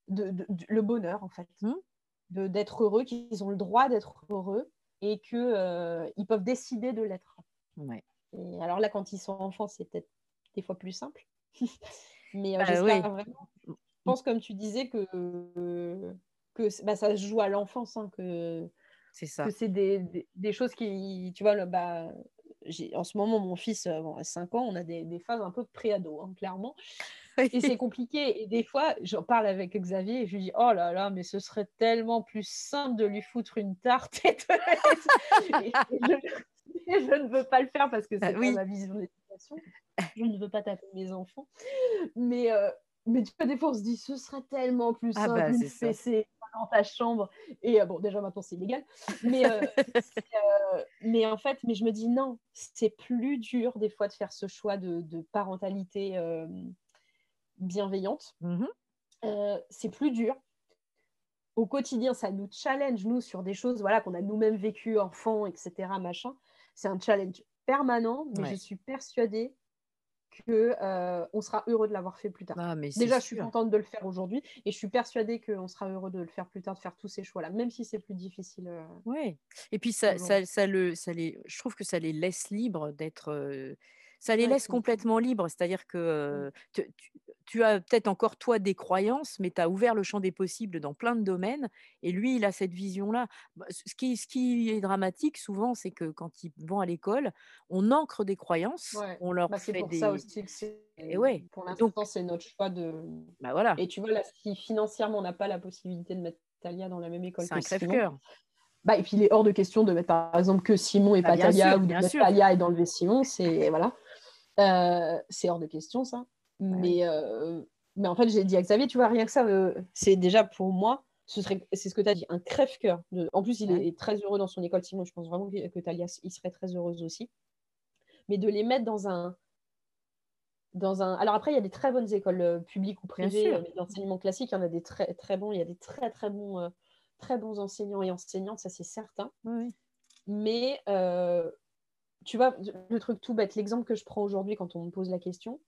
de, de- de- le bonheur, en fait. Mmh. D'être heureux, qu'ils ont le droit d'être heureux et qu'ils peuvent décider de l'être. Ouais. Et alors là, quand ils sont enfants, c'est peut-être des fois plus simple. Mais euh, Bah, j'espère oui. vraiment. Je pense, comme tu disais, que, que bah, ça se joue à l'enfance, hein, que, C'est ça. que c'est des, des- des choses qui, tu vois, le- bah, en ce moment, mon fils euh, bon, a 5 ans, on a des, des phases un peu pré-ado, hein, clairement. Et c'est compliqué. Et des fois, j'en parle avec Xavier et je lui dis Oh là là, mais ce serait tellement plus simple de lui foutre une tarte. Et, de- et je, et je ne veux pas le faire parce que c'est Ah, oui. ma vision de l'éducation. Je ne veux pas taper mes enfants. Mais, euh, mais tu vois, des fois, on se dit Ce serait tellement plus Ah simple, bah, une c'est dans ta chambre. Et euh, bon, déjà, maintenant, c'est illégal. Mais, euh, euh, mais en fait, mais je me dis Non, c'est plus dur des fois de faire ce choix de, de parentalité. bienveillante, Mhm. c'est plus dur. Au quotidien, ça nous challenge, nous, sur des choses voilà, qu'on a nous-mêmes vécues, enfants, etc. Machin. C'est un challenge permanent, mais Ouais. je suis persuadée que euh, on sera heureux de l'avoir fait plus tard. Ah, mais Déjà, je suis contente de le faire aujourd'hui et je suis persuadée qu'on sera heureux de le faire plus tard, de faire tous ces choix-là, même si c'est plus difficile. euh, Ouais. Et puis ça, ça, ça le, ça les, je trouve que ça les laisse libres d'être, euh, ça les Ouais, laisse complètement libres. C'est-à-dire que tu, tu- tu as peut-être encore toi des croyances, mais tu as ouvert le champ des possibles dans plein de domaines. Et lui, il a cette vision-là. Bah, Ce qui, ce qui est dramatique souvent, c'est que quand ils vont à l'école, on ancre des croyances, Ouais. on leur Bah, c'est fait pour des, ça aussi que c'est. Et ouais. Pour l'instant, c'est notre choix de. bah voilà, Et tu vois, là, si financièrement, on n'a pas la possibilité de mettre Talia dans la même école c'est un que Simon, crève-cœur. bah, et puis il est hors de question de mettre par exemple que Simon et Bah, pas Talia sûr, ou de mettre. Talia et d'enlever Simon, c'est voilà, Euh, c'est hors de question ça. Mais, euh, mais en fait, j'ai dit à Xavier, tu vois, rien que ça, euh, c'est déjà pour moi, ce serait, c'est ce que tu as dit, un crève-cœur. De... En plus, il est très heureux dans son école Simon, je pense vraiment que, que Talia il serait très heureuse aussi. Mais de les mettre dans un, dans un. Alors après, il y a des très bonnes écoles euh, publiques ou privées euh, mais d'enseignement classique. Il y en a des très très bons. Il y a des très très bons, euh, très bons enseignants et enseignantes, ça c'est certain. Mais tu vois, le truc tout bête, l'exemple que je prends aujourd'hui quand on me pose la question,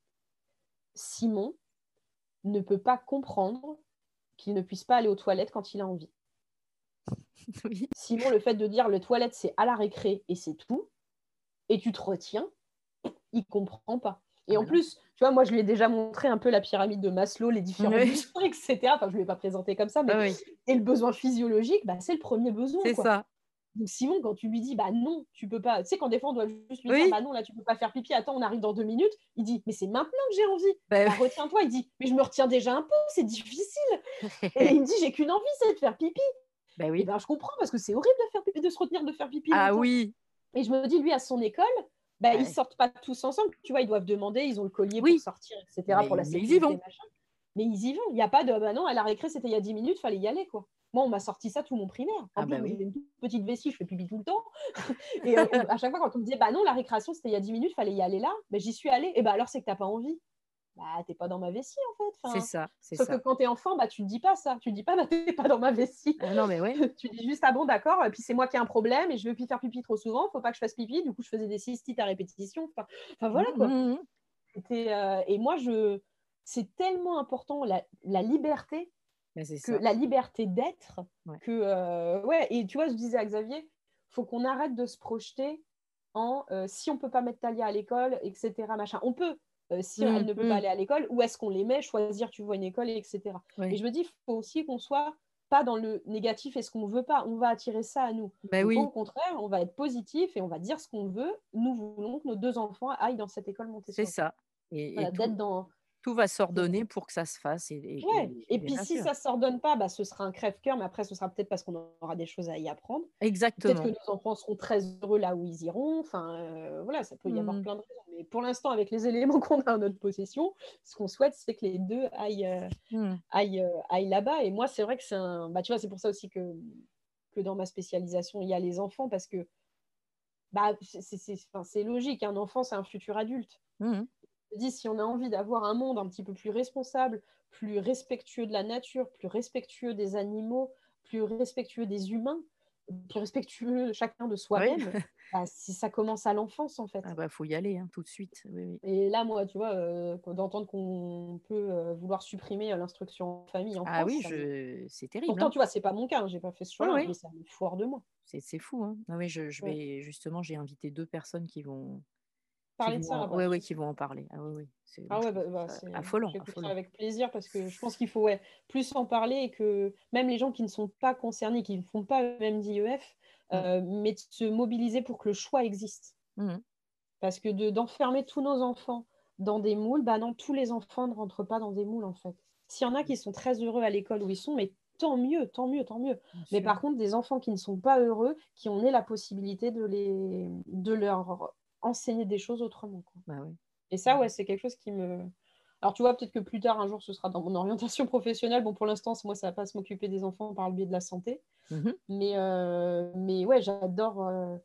Simon ne peut pas comprendre qu'il ne puisse pas aller aux toilettes quand il a envie. Oui. Simon, le fait de dire le toilette c'est à la récré et c'est tout, et tu te retiens, il comprend pas. Et en plus, tu vois, moi je lui ai déjà montré un peu la pyramide de Maslow, les différents Oui. besoins, etc. Enfin, je ne l'ai pas présenté comme ça, mais Ah oui, et le besoin physiologique, bah, c'est le premier besoin. c'est ça. Donc Simon, quand tu lui dis bah non, tu peux pas, tu sais quand des fois on doit juste lui Oui. dire bah non là tu peux pas faire pipi, attends on arrive dans deux minutes, il dit mais c'est maintenant que j'ai envie, Bah, bah, retiens-toi, il dit mais je me retiens déjà un peu, c'est difficile, et il me dit j'ai qu'une envie c'est de faire pipi, bah et oui. ben je comprends parce que c'est horrible de faire pipi, de se retenir de faire pipi. Ah oui, Et je me dis lui à son école, bah Ouais. ils sortent pas tous ensemble, tu vois ils doivent demander, ils ont le collier Oui. pour sortir, etc. Mais- pour la mais ils y sécurité, vont. machin. Mais ils y vont, il n'y a pas de bah non à la récré c'était il y a 10 minutes, fallait y aller quoi. Moi, on m'a sorti ça tout mon primaire. En Ah plus, bah oui. une toute petite vessie, je fais pipi tout le temps. et euh, à chaque fois, quand on me disait, bah non, la récréation, c'était il y a 10 minutes, fallait y aller là, bah, j'y suis allée. Et bah alors, c'est que t'as pas envie. Bah, t'es pas dans ma vessie, en fait. Enfin, c'est ça, c'est Sauf ça. que quand t'es enfant, bah, tu te dis pas ça. Tu te dis pas, bah, t'es pas dans ma vessie. Ah non, mais ouais. tu dis juste, ah bon, d'accord, et puis c'est moi qui ai un problème et je veux plus faire pipi trop souvent, faut pas que je fasse pipi. Du coup, je faisais des cystites à répétition. Enfin, enfin voilà quoi. Mhm, mhm. C'était, euh, et moi, je... c'est tellement important, la, la liberté Mais c'est que ça. la liberté d'être, Ouais. que euh, ouais, et tu vois, je disais à Xavier, faut qu'on arrête de se projeter en euh, si on peut pas mettre Talia à l'école, etc. Machin. On peut, euh, si Mm, elle ne peut mm. pas aller à l'école, où est-ce qu'on les met, choisir, tu vois, une école, etc. Ouais. Et je me dis, faut aussi qu'on soit pas dans le négatif et ce qu'on veut pas, on va attirer ça à nous. Bah oui, Au contraire, on va être positif et on va dire ce qu'on veut. Nous voulons que nos deux enfants aillent dans cette école c'est Montessori. ça. Et, et Voilà, tout, d'être dans, tout va s'ordonner pour que ça se fasse. Et, et- Ouais, et- puis si sûr. ça ne s'ordonne pas, bah, ce sera un crève-cœur, mais après, ce sera peut-être parce qu'on aura des choses à y apprendre. Peut-être Exactement. que nos enfants seront très heureux là où ils iront. Enfin, euh, voilà, ça peut y avoir Mhm. plein de raisons. Mais pour l'instant, avec les éléments qu'on a en notre possession, ce qu'on souhaite, c'est que les deux aillent, euh, Mhm. aillent, euh, aillent là-bas. Et moi, c'est vrai que c'est un. Bah, tu vois, c'est pour ça aussi que, que dans ma spécialisation, il y a les enfants, parce que bah, c'est- logique. Un enfant, c'est un futur adulte. Mhm. Je dis, si on a envie d'avoir un monde un petit peu plus responsable, plus respectueux de la nature, plus respectueux des animaux, plus respectueux des humains, plus respectueux chacun de soi-même, bah, si ça commence à l'enfance en fait. Ah bah, faut y aller hein, tout de suite. Oui, oui. Et là, moi, tu vois, euh, d'entendre qu'on peut euh, vouloir supprimer euh, l'instruction en famille en Ah France, oui, me- je... c'est terrible. pourtant, hein. tu vois, c'est pas mon cas, hein, j'ai pas fait ce choix-là, oui. mais ça me de moi. C'est fou. Hein. Ah oui, je, vais justement, j'ai invité deux personnes qui vont, Parler de ça, bah, ouais, qui vont en parler. Ah oui, oui. C'est, Ah ouais, bah, bah, affolant, avec plaisir parce que je pense qu'il faut ouais, plus en parler et que même les gens qui ne sont pas concernés, qui ne font pas eux-mêmes d'IEF, Mm. euh, mais de se mobiliser pour que le choix existe. Mhm. Parce que de- d'enfermer tous nos enfants dans des moules, bah non, tous les enfants ne rentrent pas dans des moules en fait. S'il y en a qui sont très heureux à l'école où ils sont, mais tant mieux, tant mieux, tant mieux. Bien Mais sûr. par contre, des enfants qui ne sont pas heureux, qui ont la possibilité de, les, de leur enseigner des choses autrement. quoi. Bah oui. Et ça, ouais, c'est quelque chose qui me. Alors, tu vois, peut-être que plus tard, un jour, ce sera dans mon orientation professionnelle. Bon, pour l'instant, moi, ça va pas se m'occuper des enfants par le biais de la santé. Mhm. Mais, euh, mais ouais, j'adore. euh,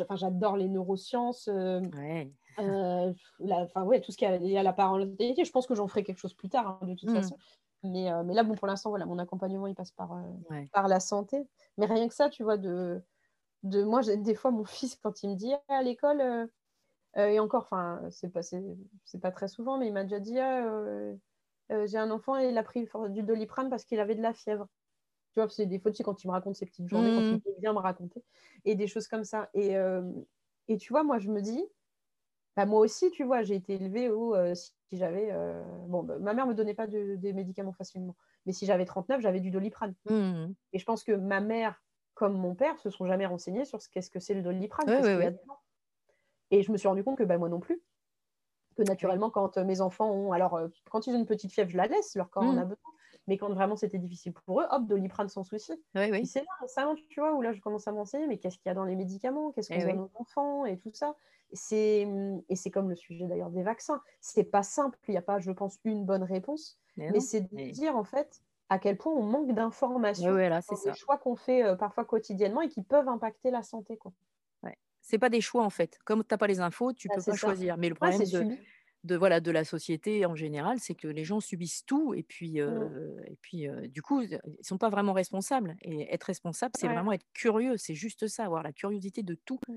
Enfin, j'adore les neurosciences, euh, Ouais. euh, la- enfin, ouais, tout ce qui est lié à la parentalité. Je pense que j'en ferai quelque chose plus tard, hein, de toute Mhm. façon. Mais, euh, mais là, bon, pour l'instant, voilà, mon accompagnement, il passe par, Ouais. par la santé. Mais rien que ça, tu vois, de, de moi, des fois, mon fils, quand il me dit Ah, à l'école, euh, euh, et encore, enfin, c'est pas, c'est, pas très souvent, mais il m'a déjà dit Ah, euh, j'ai un enfant et il a pris du doliprane parce qu'il avait de la fièvre. Tu vois, c'est des fois, tu sais, quand il me raconte ses petites journées, quand il peut bien me raconter, et des choses comme ça. Et, et tu vois, moi, je me dis, bah, moi aussi, tu vois, j'ai été élevée où si j'avais. bon, bah, ma mère me donnait pas de- des médicaments facilement, mais si j'avais 39, j'avais du doliprane. Mhm. Et je pense que ma mère, comme mon père, se sont jamais renseignés sur ce qu'est-ce que c'est le doliprane. Ouais, a. Et je me suis rendu compte que bah, moi non plus. Que naturellement, quand euh, mes enfants ont. Alors, euh, quand ils ont une petite fièvre, je la laisse, leur corps en Mhm. a besoin. Mais quand vraiment c'était difficile pour eux, hop, doliprane sans souci. Et oui. c'est là récemment, tu vois, où là je commence à m'enseigner, mais qu'est-ce qu'il y a dans les médicaments, qu'est-ce qu'on Eh donne oui. aux enfants? Et tout ça. Et c'est et c'est comme le sujet d'ailleurs des vaccins. C'est pas simple, il n'y a pas, je pense, une bonne réponse, Mais mais c'est de dire en fait à quel point on manque Ouais, d'informations ouais, c'est dans les choix qu'on fait euh, parfois quotidiennement et qui peuvent impacter la santé. Quoi. Ouais. C'est pas des choix en fait. Comme tu n'as pas les infos, tu Ah, peux pas ça. choisir. Mais le Ouais, problème de, voilà, de la société en général, c'est que les gens subissent tout et puis, Mm. euh, et puis euh, du coup, ils sont pas vraiment responsables. Et être responsable, c'est Ouais. vraiment être curieux. C'est juste ça, avoir la curiosité de tout. Mm.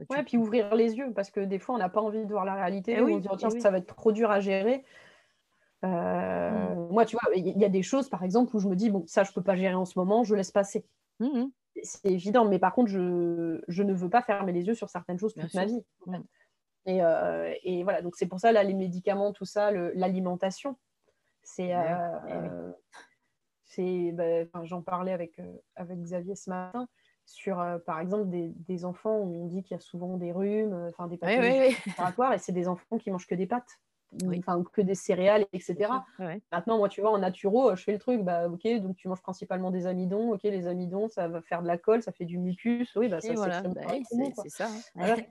Euh, tu- Ouais, puis ouvrir les yeux, parce que des fois, on n'a pas envie de voir la réalité. Eh on oui, se dit, oh, eh tiens, oui. ça va être trop dur à gérer. Mm. Euh, Moi, tu vois, il y, a des choses, par exemple, où je me dis, bon, ça, je peux pas gérer en ce moment, je laisse passer. Mhm. C'est évident, mais par contre, je, je ne veux pas fermer les yeux sur certaines choses Bien toute ma sûr. vie. en fait. Mm. Et, euh, et voilà, donc c'est pour ça, là, les médicaments, tout ça, l'alimentation, c'est. Oui, euh, eh oui. euh, c'est ben, enfin, J'en parlais avec, avec Xavier ce matin sur, par exemple, des, des enfants où on dit qu'il y a souvent des rhumes, enfin des Oui, pathologies oui, oui. respiratoires, et c'est des enfants qui mangent que des pâtes, Oui. enfin, que des céréales, etc. Ouais. Maintenant, moi, tu vois, en naturo, euh, je fais le truc, bah, ok, donc tu manges principalement des amidons, ok, les amidons, ça va faire de la colle, ça fait du mucus, oui, bah, ça, c'est voilà, bah c'est ça. hein. Voilà.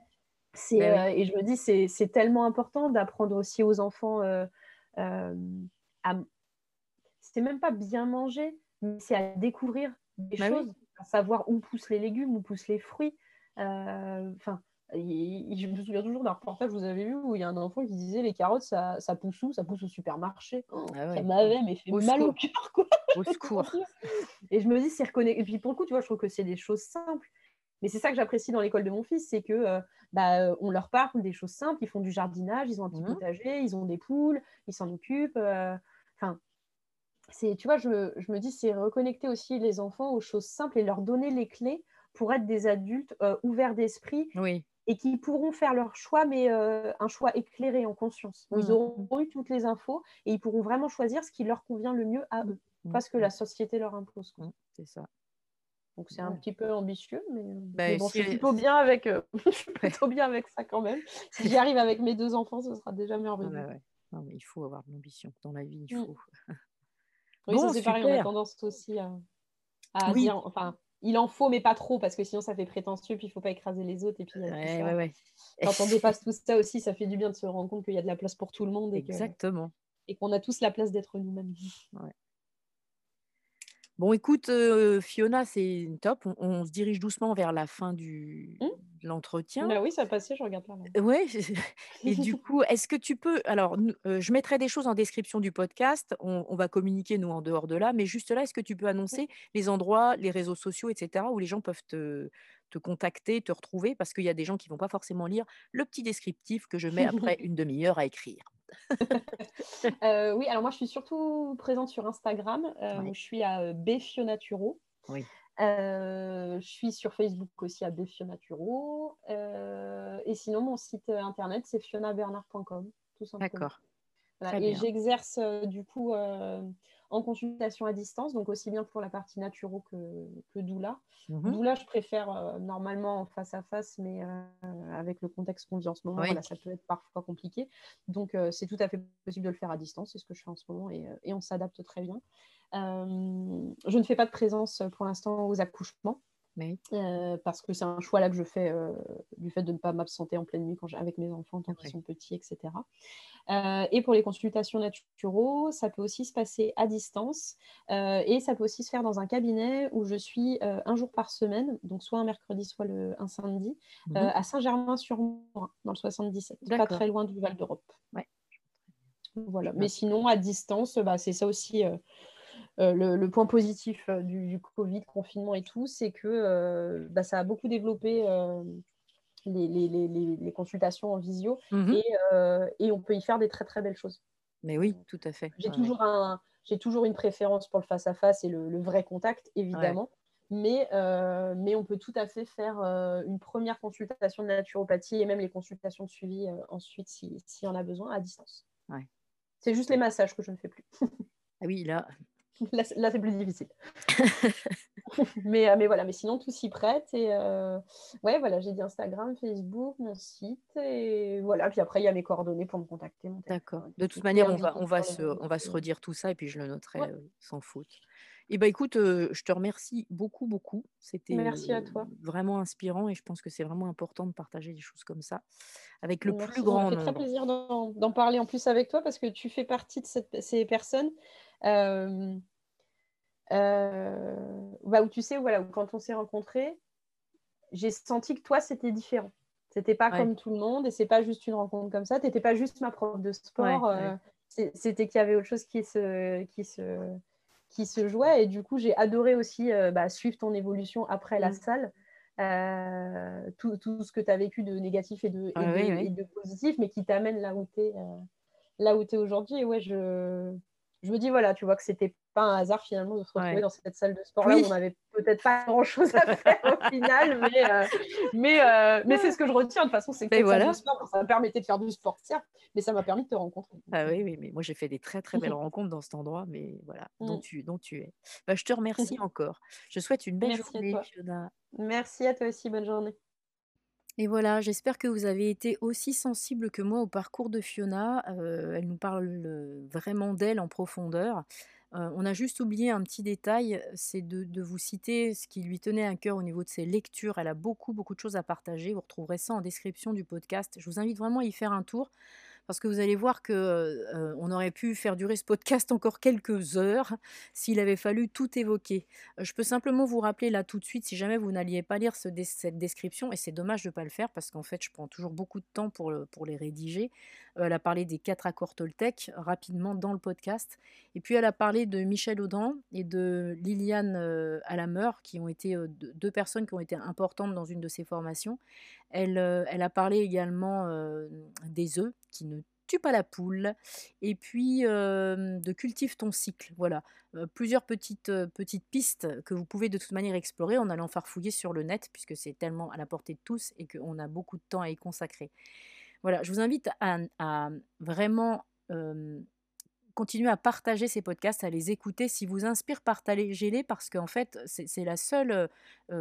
Oui. euh, et je me dis, c'est tellement important d'apprendre aussi aux enfants euh, euh, à. C'est même pas bien manger, mais c'est à découvrir des Bah oui. choses, à savoir où poussent les légumes, où poussent les fruits. Euh, Enfin, je me souviens toujours d'un reportage que vous avez vu où il y a un enfant qui disait les carottes, ça, ça pousse où? Ça pousse au supermarché. Oh, Ah ouais. Ça m'avait mais fait Au mal au cœur, quoi. Au secours. Et je me dis, c'est reconnecté. Et puis pour le coup, tu vois, je trouve que c'est des choses simples. Mais c'est ça que j'apprécie dans l'école de mon fils, c'est que euh, bah, on leur parle des choses simples. Ils font du jardinage, ils ont un petit Mhm. potager, ils ont des poules, ils s'en occupent. euh, Enfin, c'est, tu vois, je, me- je me dis, c'est reconnecter aussi les enfants aux choses simples et leur donner les clés pour être des adultes euh, ouverts d'esprit Oui. Et qui pourront faire leur choix, mais euh, un choix éclairé en conscience. Ils Mhm. auront eu toutes les infos et ils pourront vraiment choisir ce qui leur convient le mieux à eux, pas ce que la société leur impose. C'est ça. Donc c'est un Ouais. petit peu ambitieux, mais, Bah, mais bon, si je suis plutôt bien avec, euh, je suis plutôt bien avec ça quand même. Si j'y arrive avec mes deux enfants, ce sera déjà Ah merveilleux. ouais, ouais. Non, mais il faut avoir de l'ambition dans la vie. Il Mm. faut. Oui, Bon, ça c'est pareil, on a tendance aussi à, à Oui. dire, enfin, il en faut, mais pas trop, parce que sinon ça fait prétentieux, puis il faut pas écraser les autres, et puis Ouais, ouais, ouais. Quand on dépasse tout ça aussi, ça fait du bien de se rendre compte qu'il y a de la place pour tout le monde et que- Exactement. et qu'on a tous la place d'être nous-mêmes. Bon écoute, heu, Fiona, c'est top. On on se dirige doucement vers la fin du Mmh. L'entretien. Bah oui, ça a passé, je regarde là, Heu, ouais et du coup, est-ce que tu peux alors heu, je mettrai des choses en description du podcast. On on va communiquer nous en dehors de là, mais juste là, est-ce que tu peux annoncer les endroits, les réseaux sociaux et cetera, où les gens peuvent te te contacter, te retrouver? Parce qu'il y a des gens qui vont pas forcément lire le petit descriptif que je mets après une demi heure à écrire. Heu, oui, alors moi, je suis surtout présente sur Instagram, Ouais. je suis à, heu, bfionaturo. Oui. Heu, je suis sur Facebook aussi à bfionaturo, heu et sinon mon site, internet, c'est fionabernard.com, tout simplement. D'accord, Voilà et j'exerce, heu, du coup, en consultation à distance, donc aussi bien pour la partie naturo que que doula. Mmh mh. Doula, je préfère, normalement en face à face, mais avec le contexte qu'on vit en ce moment, Oui. voilà, ça peut être parfois compliqué. Donc c'est tout à fait possible de le faire à distance, c'est ce que je fais en ce moment et on s'adapte très bien. Hem, je ne fais pas de présence, pour l'instant aux accouchements, Oui. heu, parce que c'est un choix là que je fais, du fait de ne pas m'absenter en pleine nuit quand avec mes enfants qu'ils Ouais. sont petits et cetera. Heu et pour les consultations naturo, ça peut aussi se passer à distance, et ça peut aussi se faire dans un cabinet où je suis, 1 jour par semaine, donc soit un mercredi, soit le un samedi, Mmh heu, mh. à Saint-Germain-sur-Morin, dans le 77, pas très loin du Val d'Europe. Ouais. Voilà, mais sinon à distance, bah, c'est ça aussi, le le point positif, heu, du du covid, confinement et tout, c'est que, heu, bah, ça a beaucoup développé, les les les les les consultations en visio Mmh mh. et on peut y faire des très, très belles choses. Mais oui, tout à fait. j'ai Ouais, toujours un toujours une préférence pour le face à face et le le vrai contact, Ouais. évidemment, mais mais on peut tout à fait faire, une 1re consultation de naturopathie et même les consultations de suivi, heu, ensuite si s'il y en a besoin, à distance. Ouais. C'est juste les massages que je ne fais plus. Ah oui, là Là, c'est là, c'est plus difficile. Mais heu, mais voilà, mais sinon tout s'y prête et heu, ouais, voilà, j'ai dit Instagram, Facebook, mon site et voilà, puis après il y a mes coordonnées pour me contacter, D'accord. De tout toute manière, on va on va se on va se redire tout ça et puis je le noterai, Ouais. heu, sans faute. Et bah, écoute, heu, je te remercie beaucoup, beaucoup. C'était, Merci à toi. vraiment inspirant et je pense que c'est vraiment important de partager des choses comme ça avec le plus Merci, ça m'a grand fait très nombre. plaisir d'en d'en parler en plus avec toi parce que tu fais partie de cette ces personnes, hem heu, bah, où tu sais, voilà, où quand on s'est rencontrés, j'ai senti que toi, c'était différent. C'était pas Ouais. comme tout le monde et c'est pas juste une rencontre comme ça. Tu étais pas juste ma prof de sport, ouais. c'est c'était qu'il y avait autre chose qui se qui se qui se jouait et du coup, j'ai adoré aussi, bah, suivre ton évolution après la Mmh. salle. Tout tout ce que tu as vécu de négatif et de et Ah de oui, et oui. de positif, mais qui t'amène là où tu es, heu, là où tu es aujourd'hui et ouais, je je me dis, voilà, tu vois, que c'était pas un hasard finalement de se retrouver Ouais. dans cette salle de sport-là où on avait peut-être pas grand chose à faire au final, mais mais heu, mais c'est ce que je retiens de toute façon, c'est que de sport, ça me permettait de faire du sport, certes, mais ça m'a permis de te rencontrer, Ah oui, oui, mais moi j'ai fait des très, très belles rencontres dans cet endroit, mais voilà, dont Mmh. tu dont tu es. Bah, je te remercie encore. Je te souhaite une belle Merci à journée. Fiona. Merci à toi aussi, bonne journée. Et voilà, j'espère que vous avez été aussi sensibles que moi au parcours de Fiona. Elle nous parle, vraiment d'elle en profondeur. On a juste oublié un petit détail, c'est de de vous citer ce qui lui tenait à cœur au niveau de ses lectures. Elle a beaucoup, beaucoup de choses à partager. Vous retrouverez ça en description du podcast. Je vous invite vraiment à y faire un tour parce que vous allez voir que, on aurait pu faire durer ce podcast encore quelques heures s'il avait fallu tout évoquer. Je peux simplement vous rappeler là tout de suite, si jamais vous n'alliez pas lire cette description et c'est dommage de pas le faire parce qu'en fait, je prends toujours beaucoup de temps pour les rédiger. Elle a parlé des 4 accords Toltec rapidement dans le podcast et puis elle a parlé de Michel Audran et de Liliane, heu, Alameur qui ont été, heu, deux 2 personnes qui ont été importantes dans une de ses formations. Elle, elle a parlé également, des œufs qui ne tuent pas la poule et puis, de cultive ton cycle. Voilà, plusieurs petites, petites pistes que vous pouvez de toute manière explorer en allant farfouiller sur le net puisque c'est tellement à la portée de tous et qu'on a beaucoup de temps à y consacrer. Voilà, je vous invite à vraiment, continuer à partager ces podcasts, à les écouter. S'ils vous inspirent, partagez-les parce qu'en fait, c'est la seule,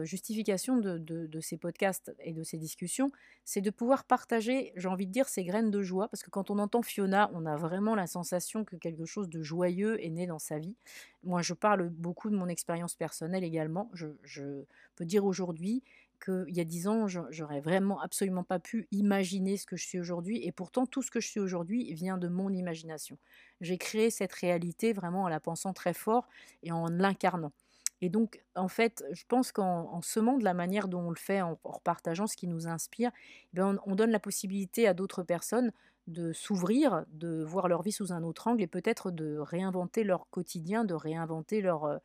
justification de ces podcasts et de ces discussions, c'est de pouvoir partager, j'ai envie de dire, ces graines de joie parce que quand on entend Fiona, on a vraiment la sensation que quelque chose de joyeux est né dans sa vie. Moi, je parle beaucoup de mon expérience personnelle également. Je peux dire aujourd'hui qu'il y a 10 ans, j'aurais vraiment absolument pas pu imaginer ce que je suis aujourd'hui et pourtant tout ce que je suis aujourd'hui vient de mon imagination. J'ai créé cette réalité vraiment en la pensant très fort et en l'incarnant. Et donc, en fait, je pense qu'en en semant de la manière dont on le fait, en en partageant ce qui nous inspire, eh ben, on on donne la possibilité à d'autres personnes de s'ouvrir, de voir leur vie sous un autre angle et peut-être de réinventer leur quotidien, de réinventer leur, heu,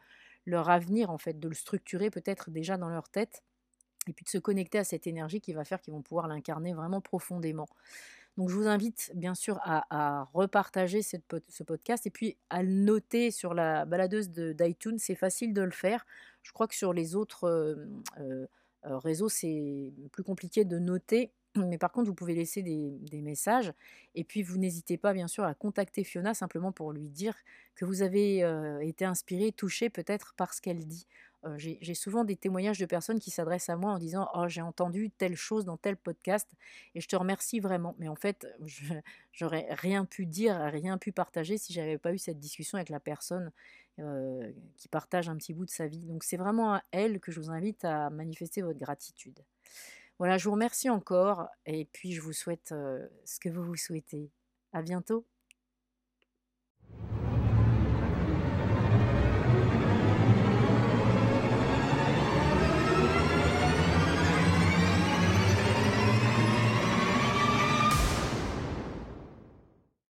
leur avenir, en fait, de le structurer peut-être déjà dans leur tête et puis de se connecter à cette énergie qui va faire qu'ils vont pouvoir l'incarner vraiment profondément. Donc je vous invite bien sûr à, repartager ce podcast et puis à le noter sur la baladeuse de- d'iTunes. C'est facile de le faire. Je crois que sur les autres euh, euh, euh, réseaux, c'est plus compliqué de noter. Mais par contre, vous pouvez laisser des, messages. Et puis, vous n'hésitez pas, bien sûr, à contacter Fiona simplement pour lui dire que vous avez été inspiré, touché peut-être par ce qu'elle dit. J'ai souvent des témoignages de personnes qui s'adressent à moi en disant Oh, j'ai entendu telle chose dans tel podcast et je te remercie vraiment. Mais en fait, j'aurais rien pu dire, rien pu partager si j'avais pas eu cette discussion avec la personne qui partage un petit bout de sa vie. Donc c'est vraiment à elle que je vous invite à manifester votre gratitude. Voilà, je vous remercie encore et puis je vous souhaite ce que vous vous souhaitez. À bientôt.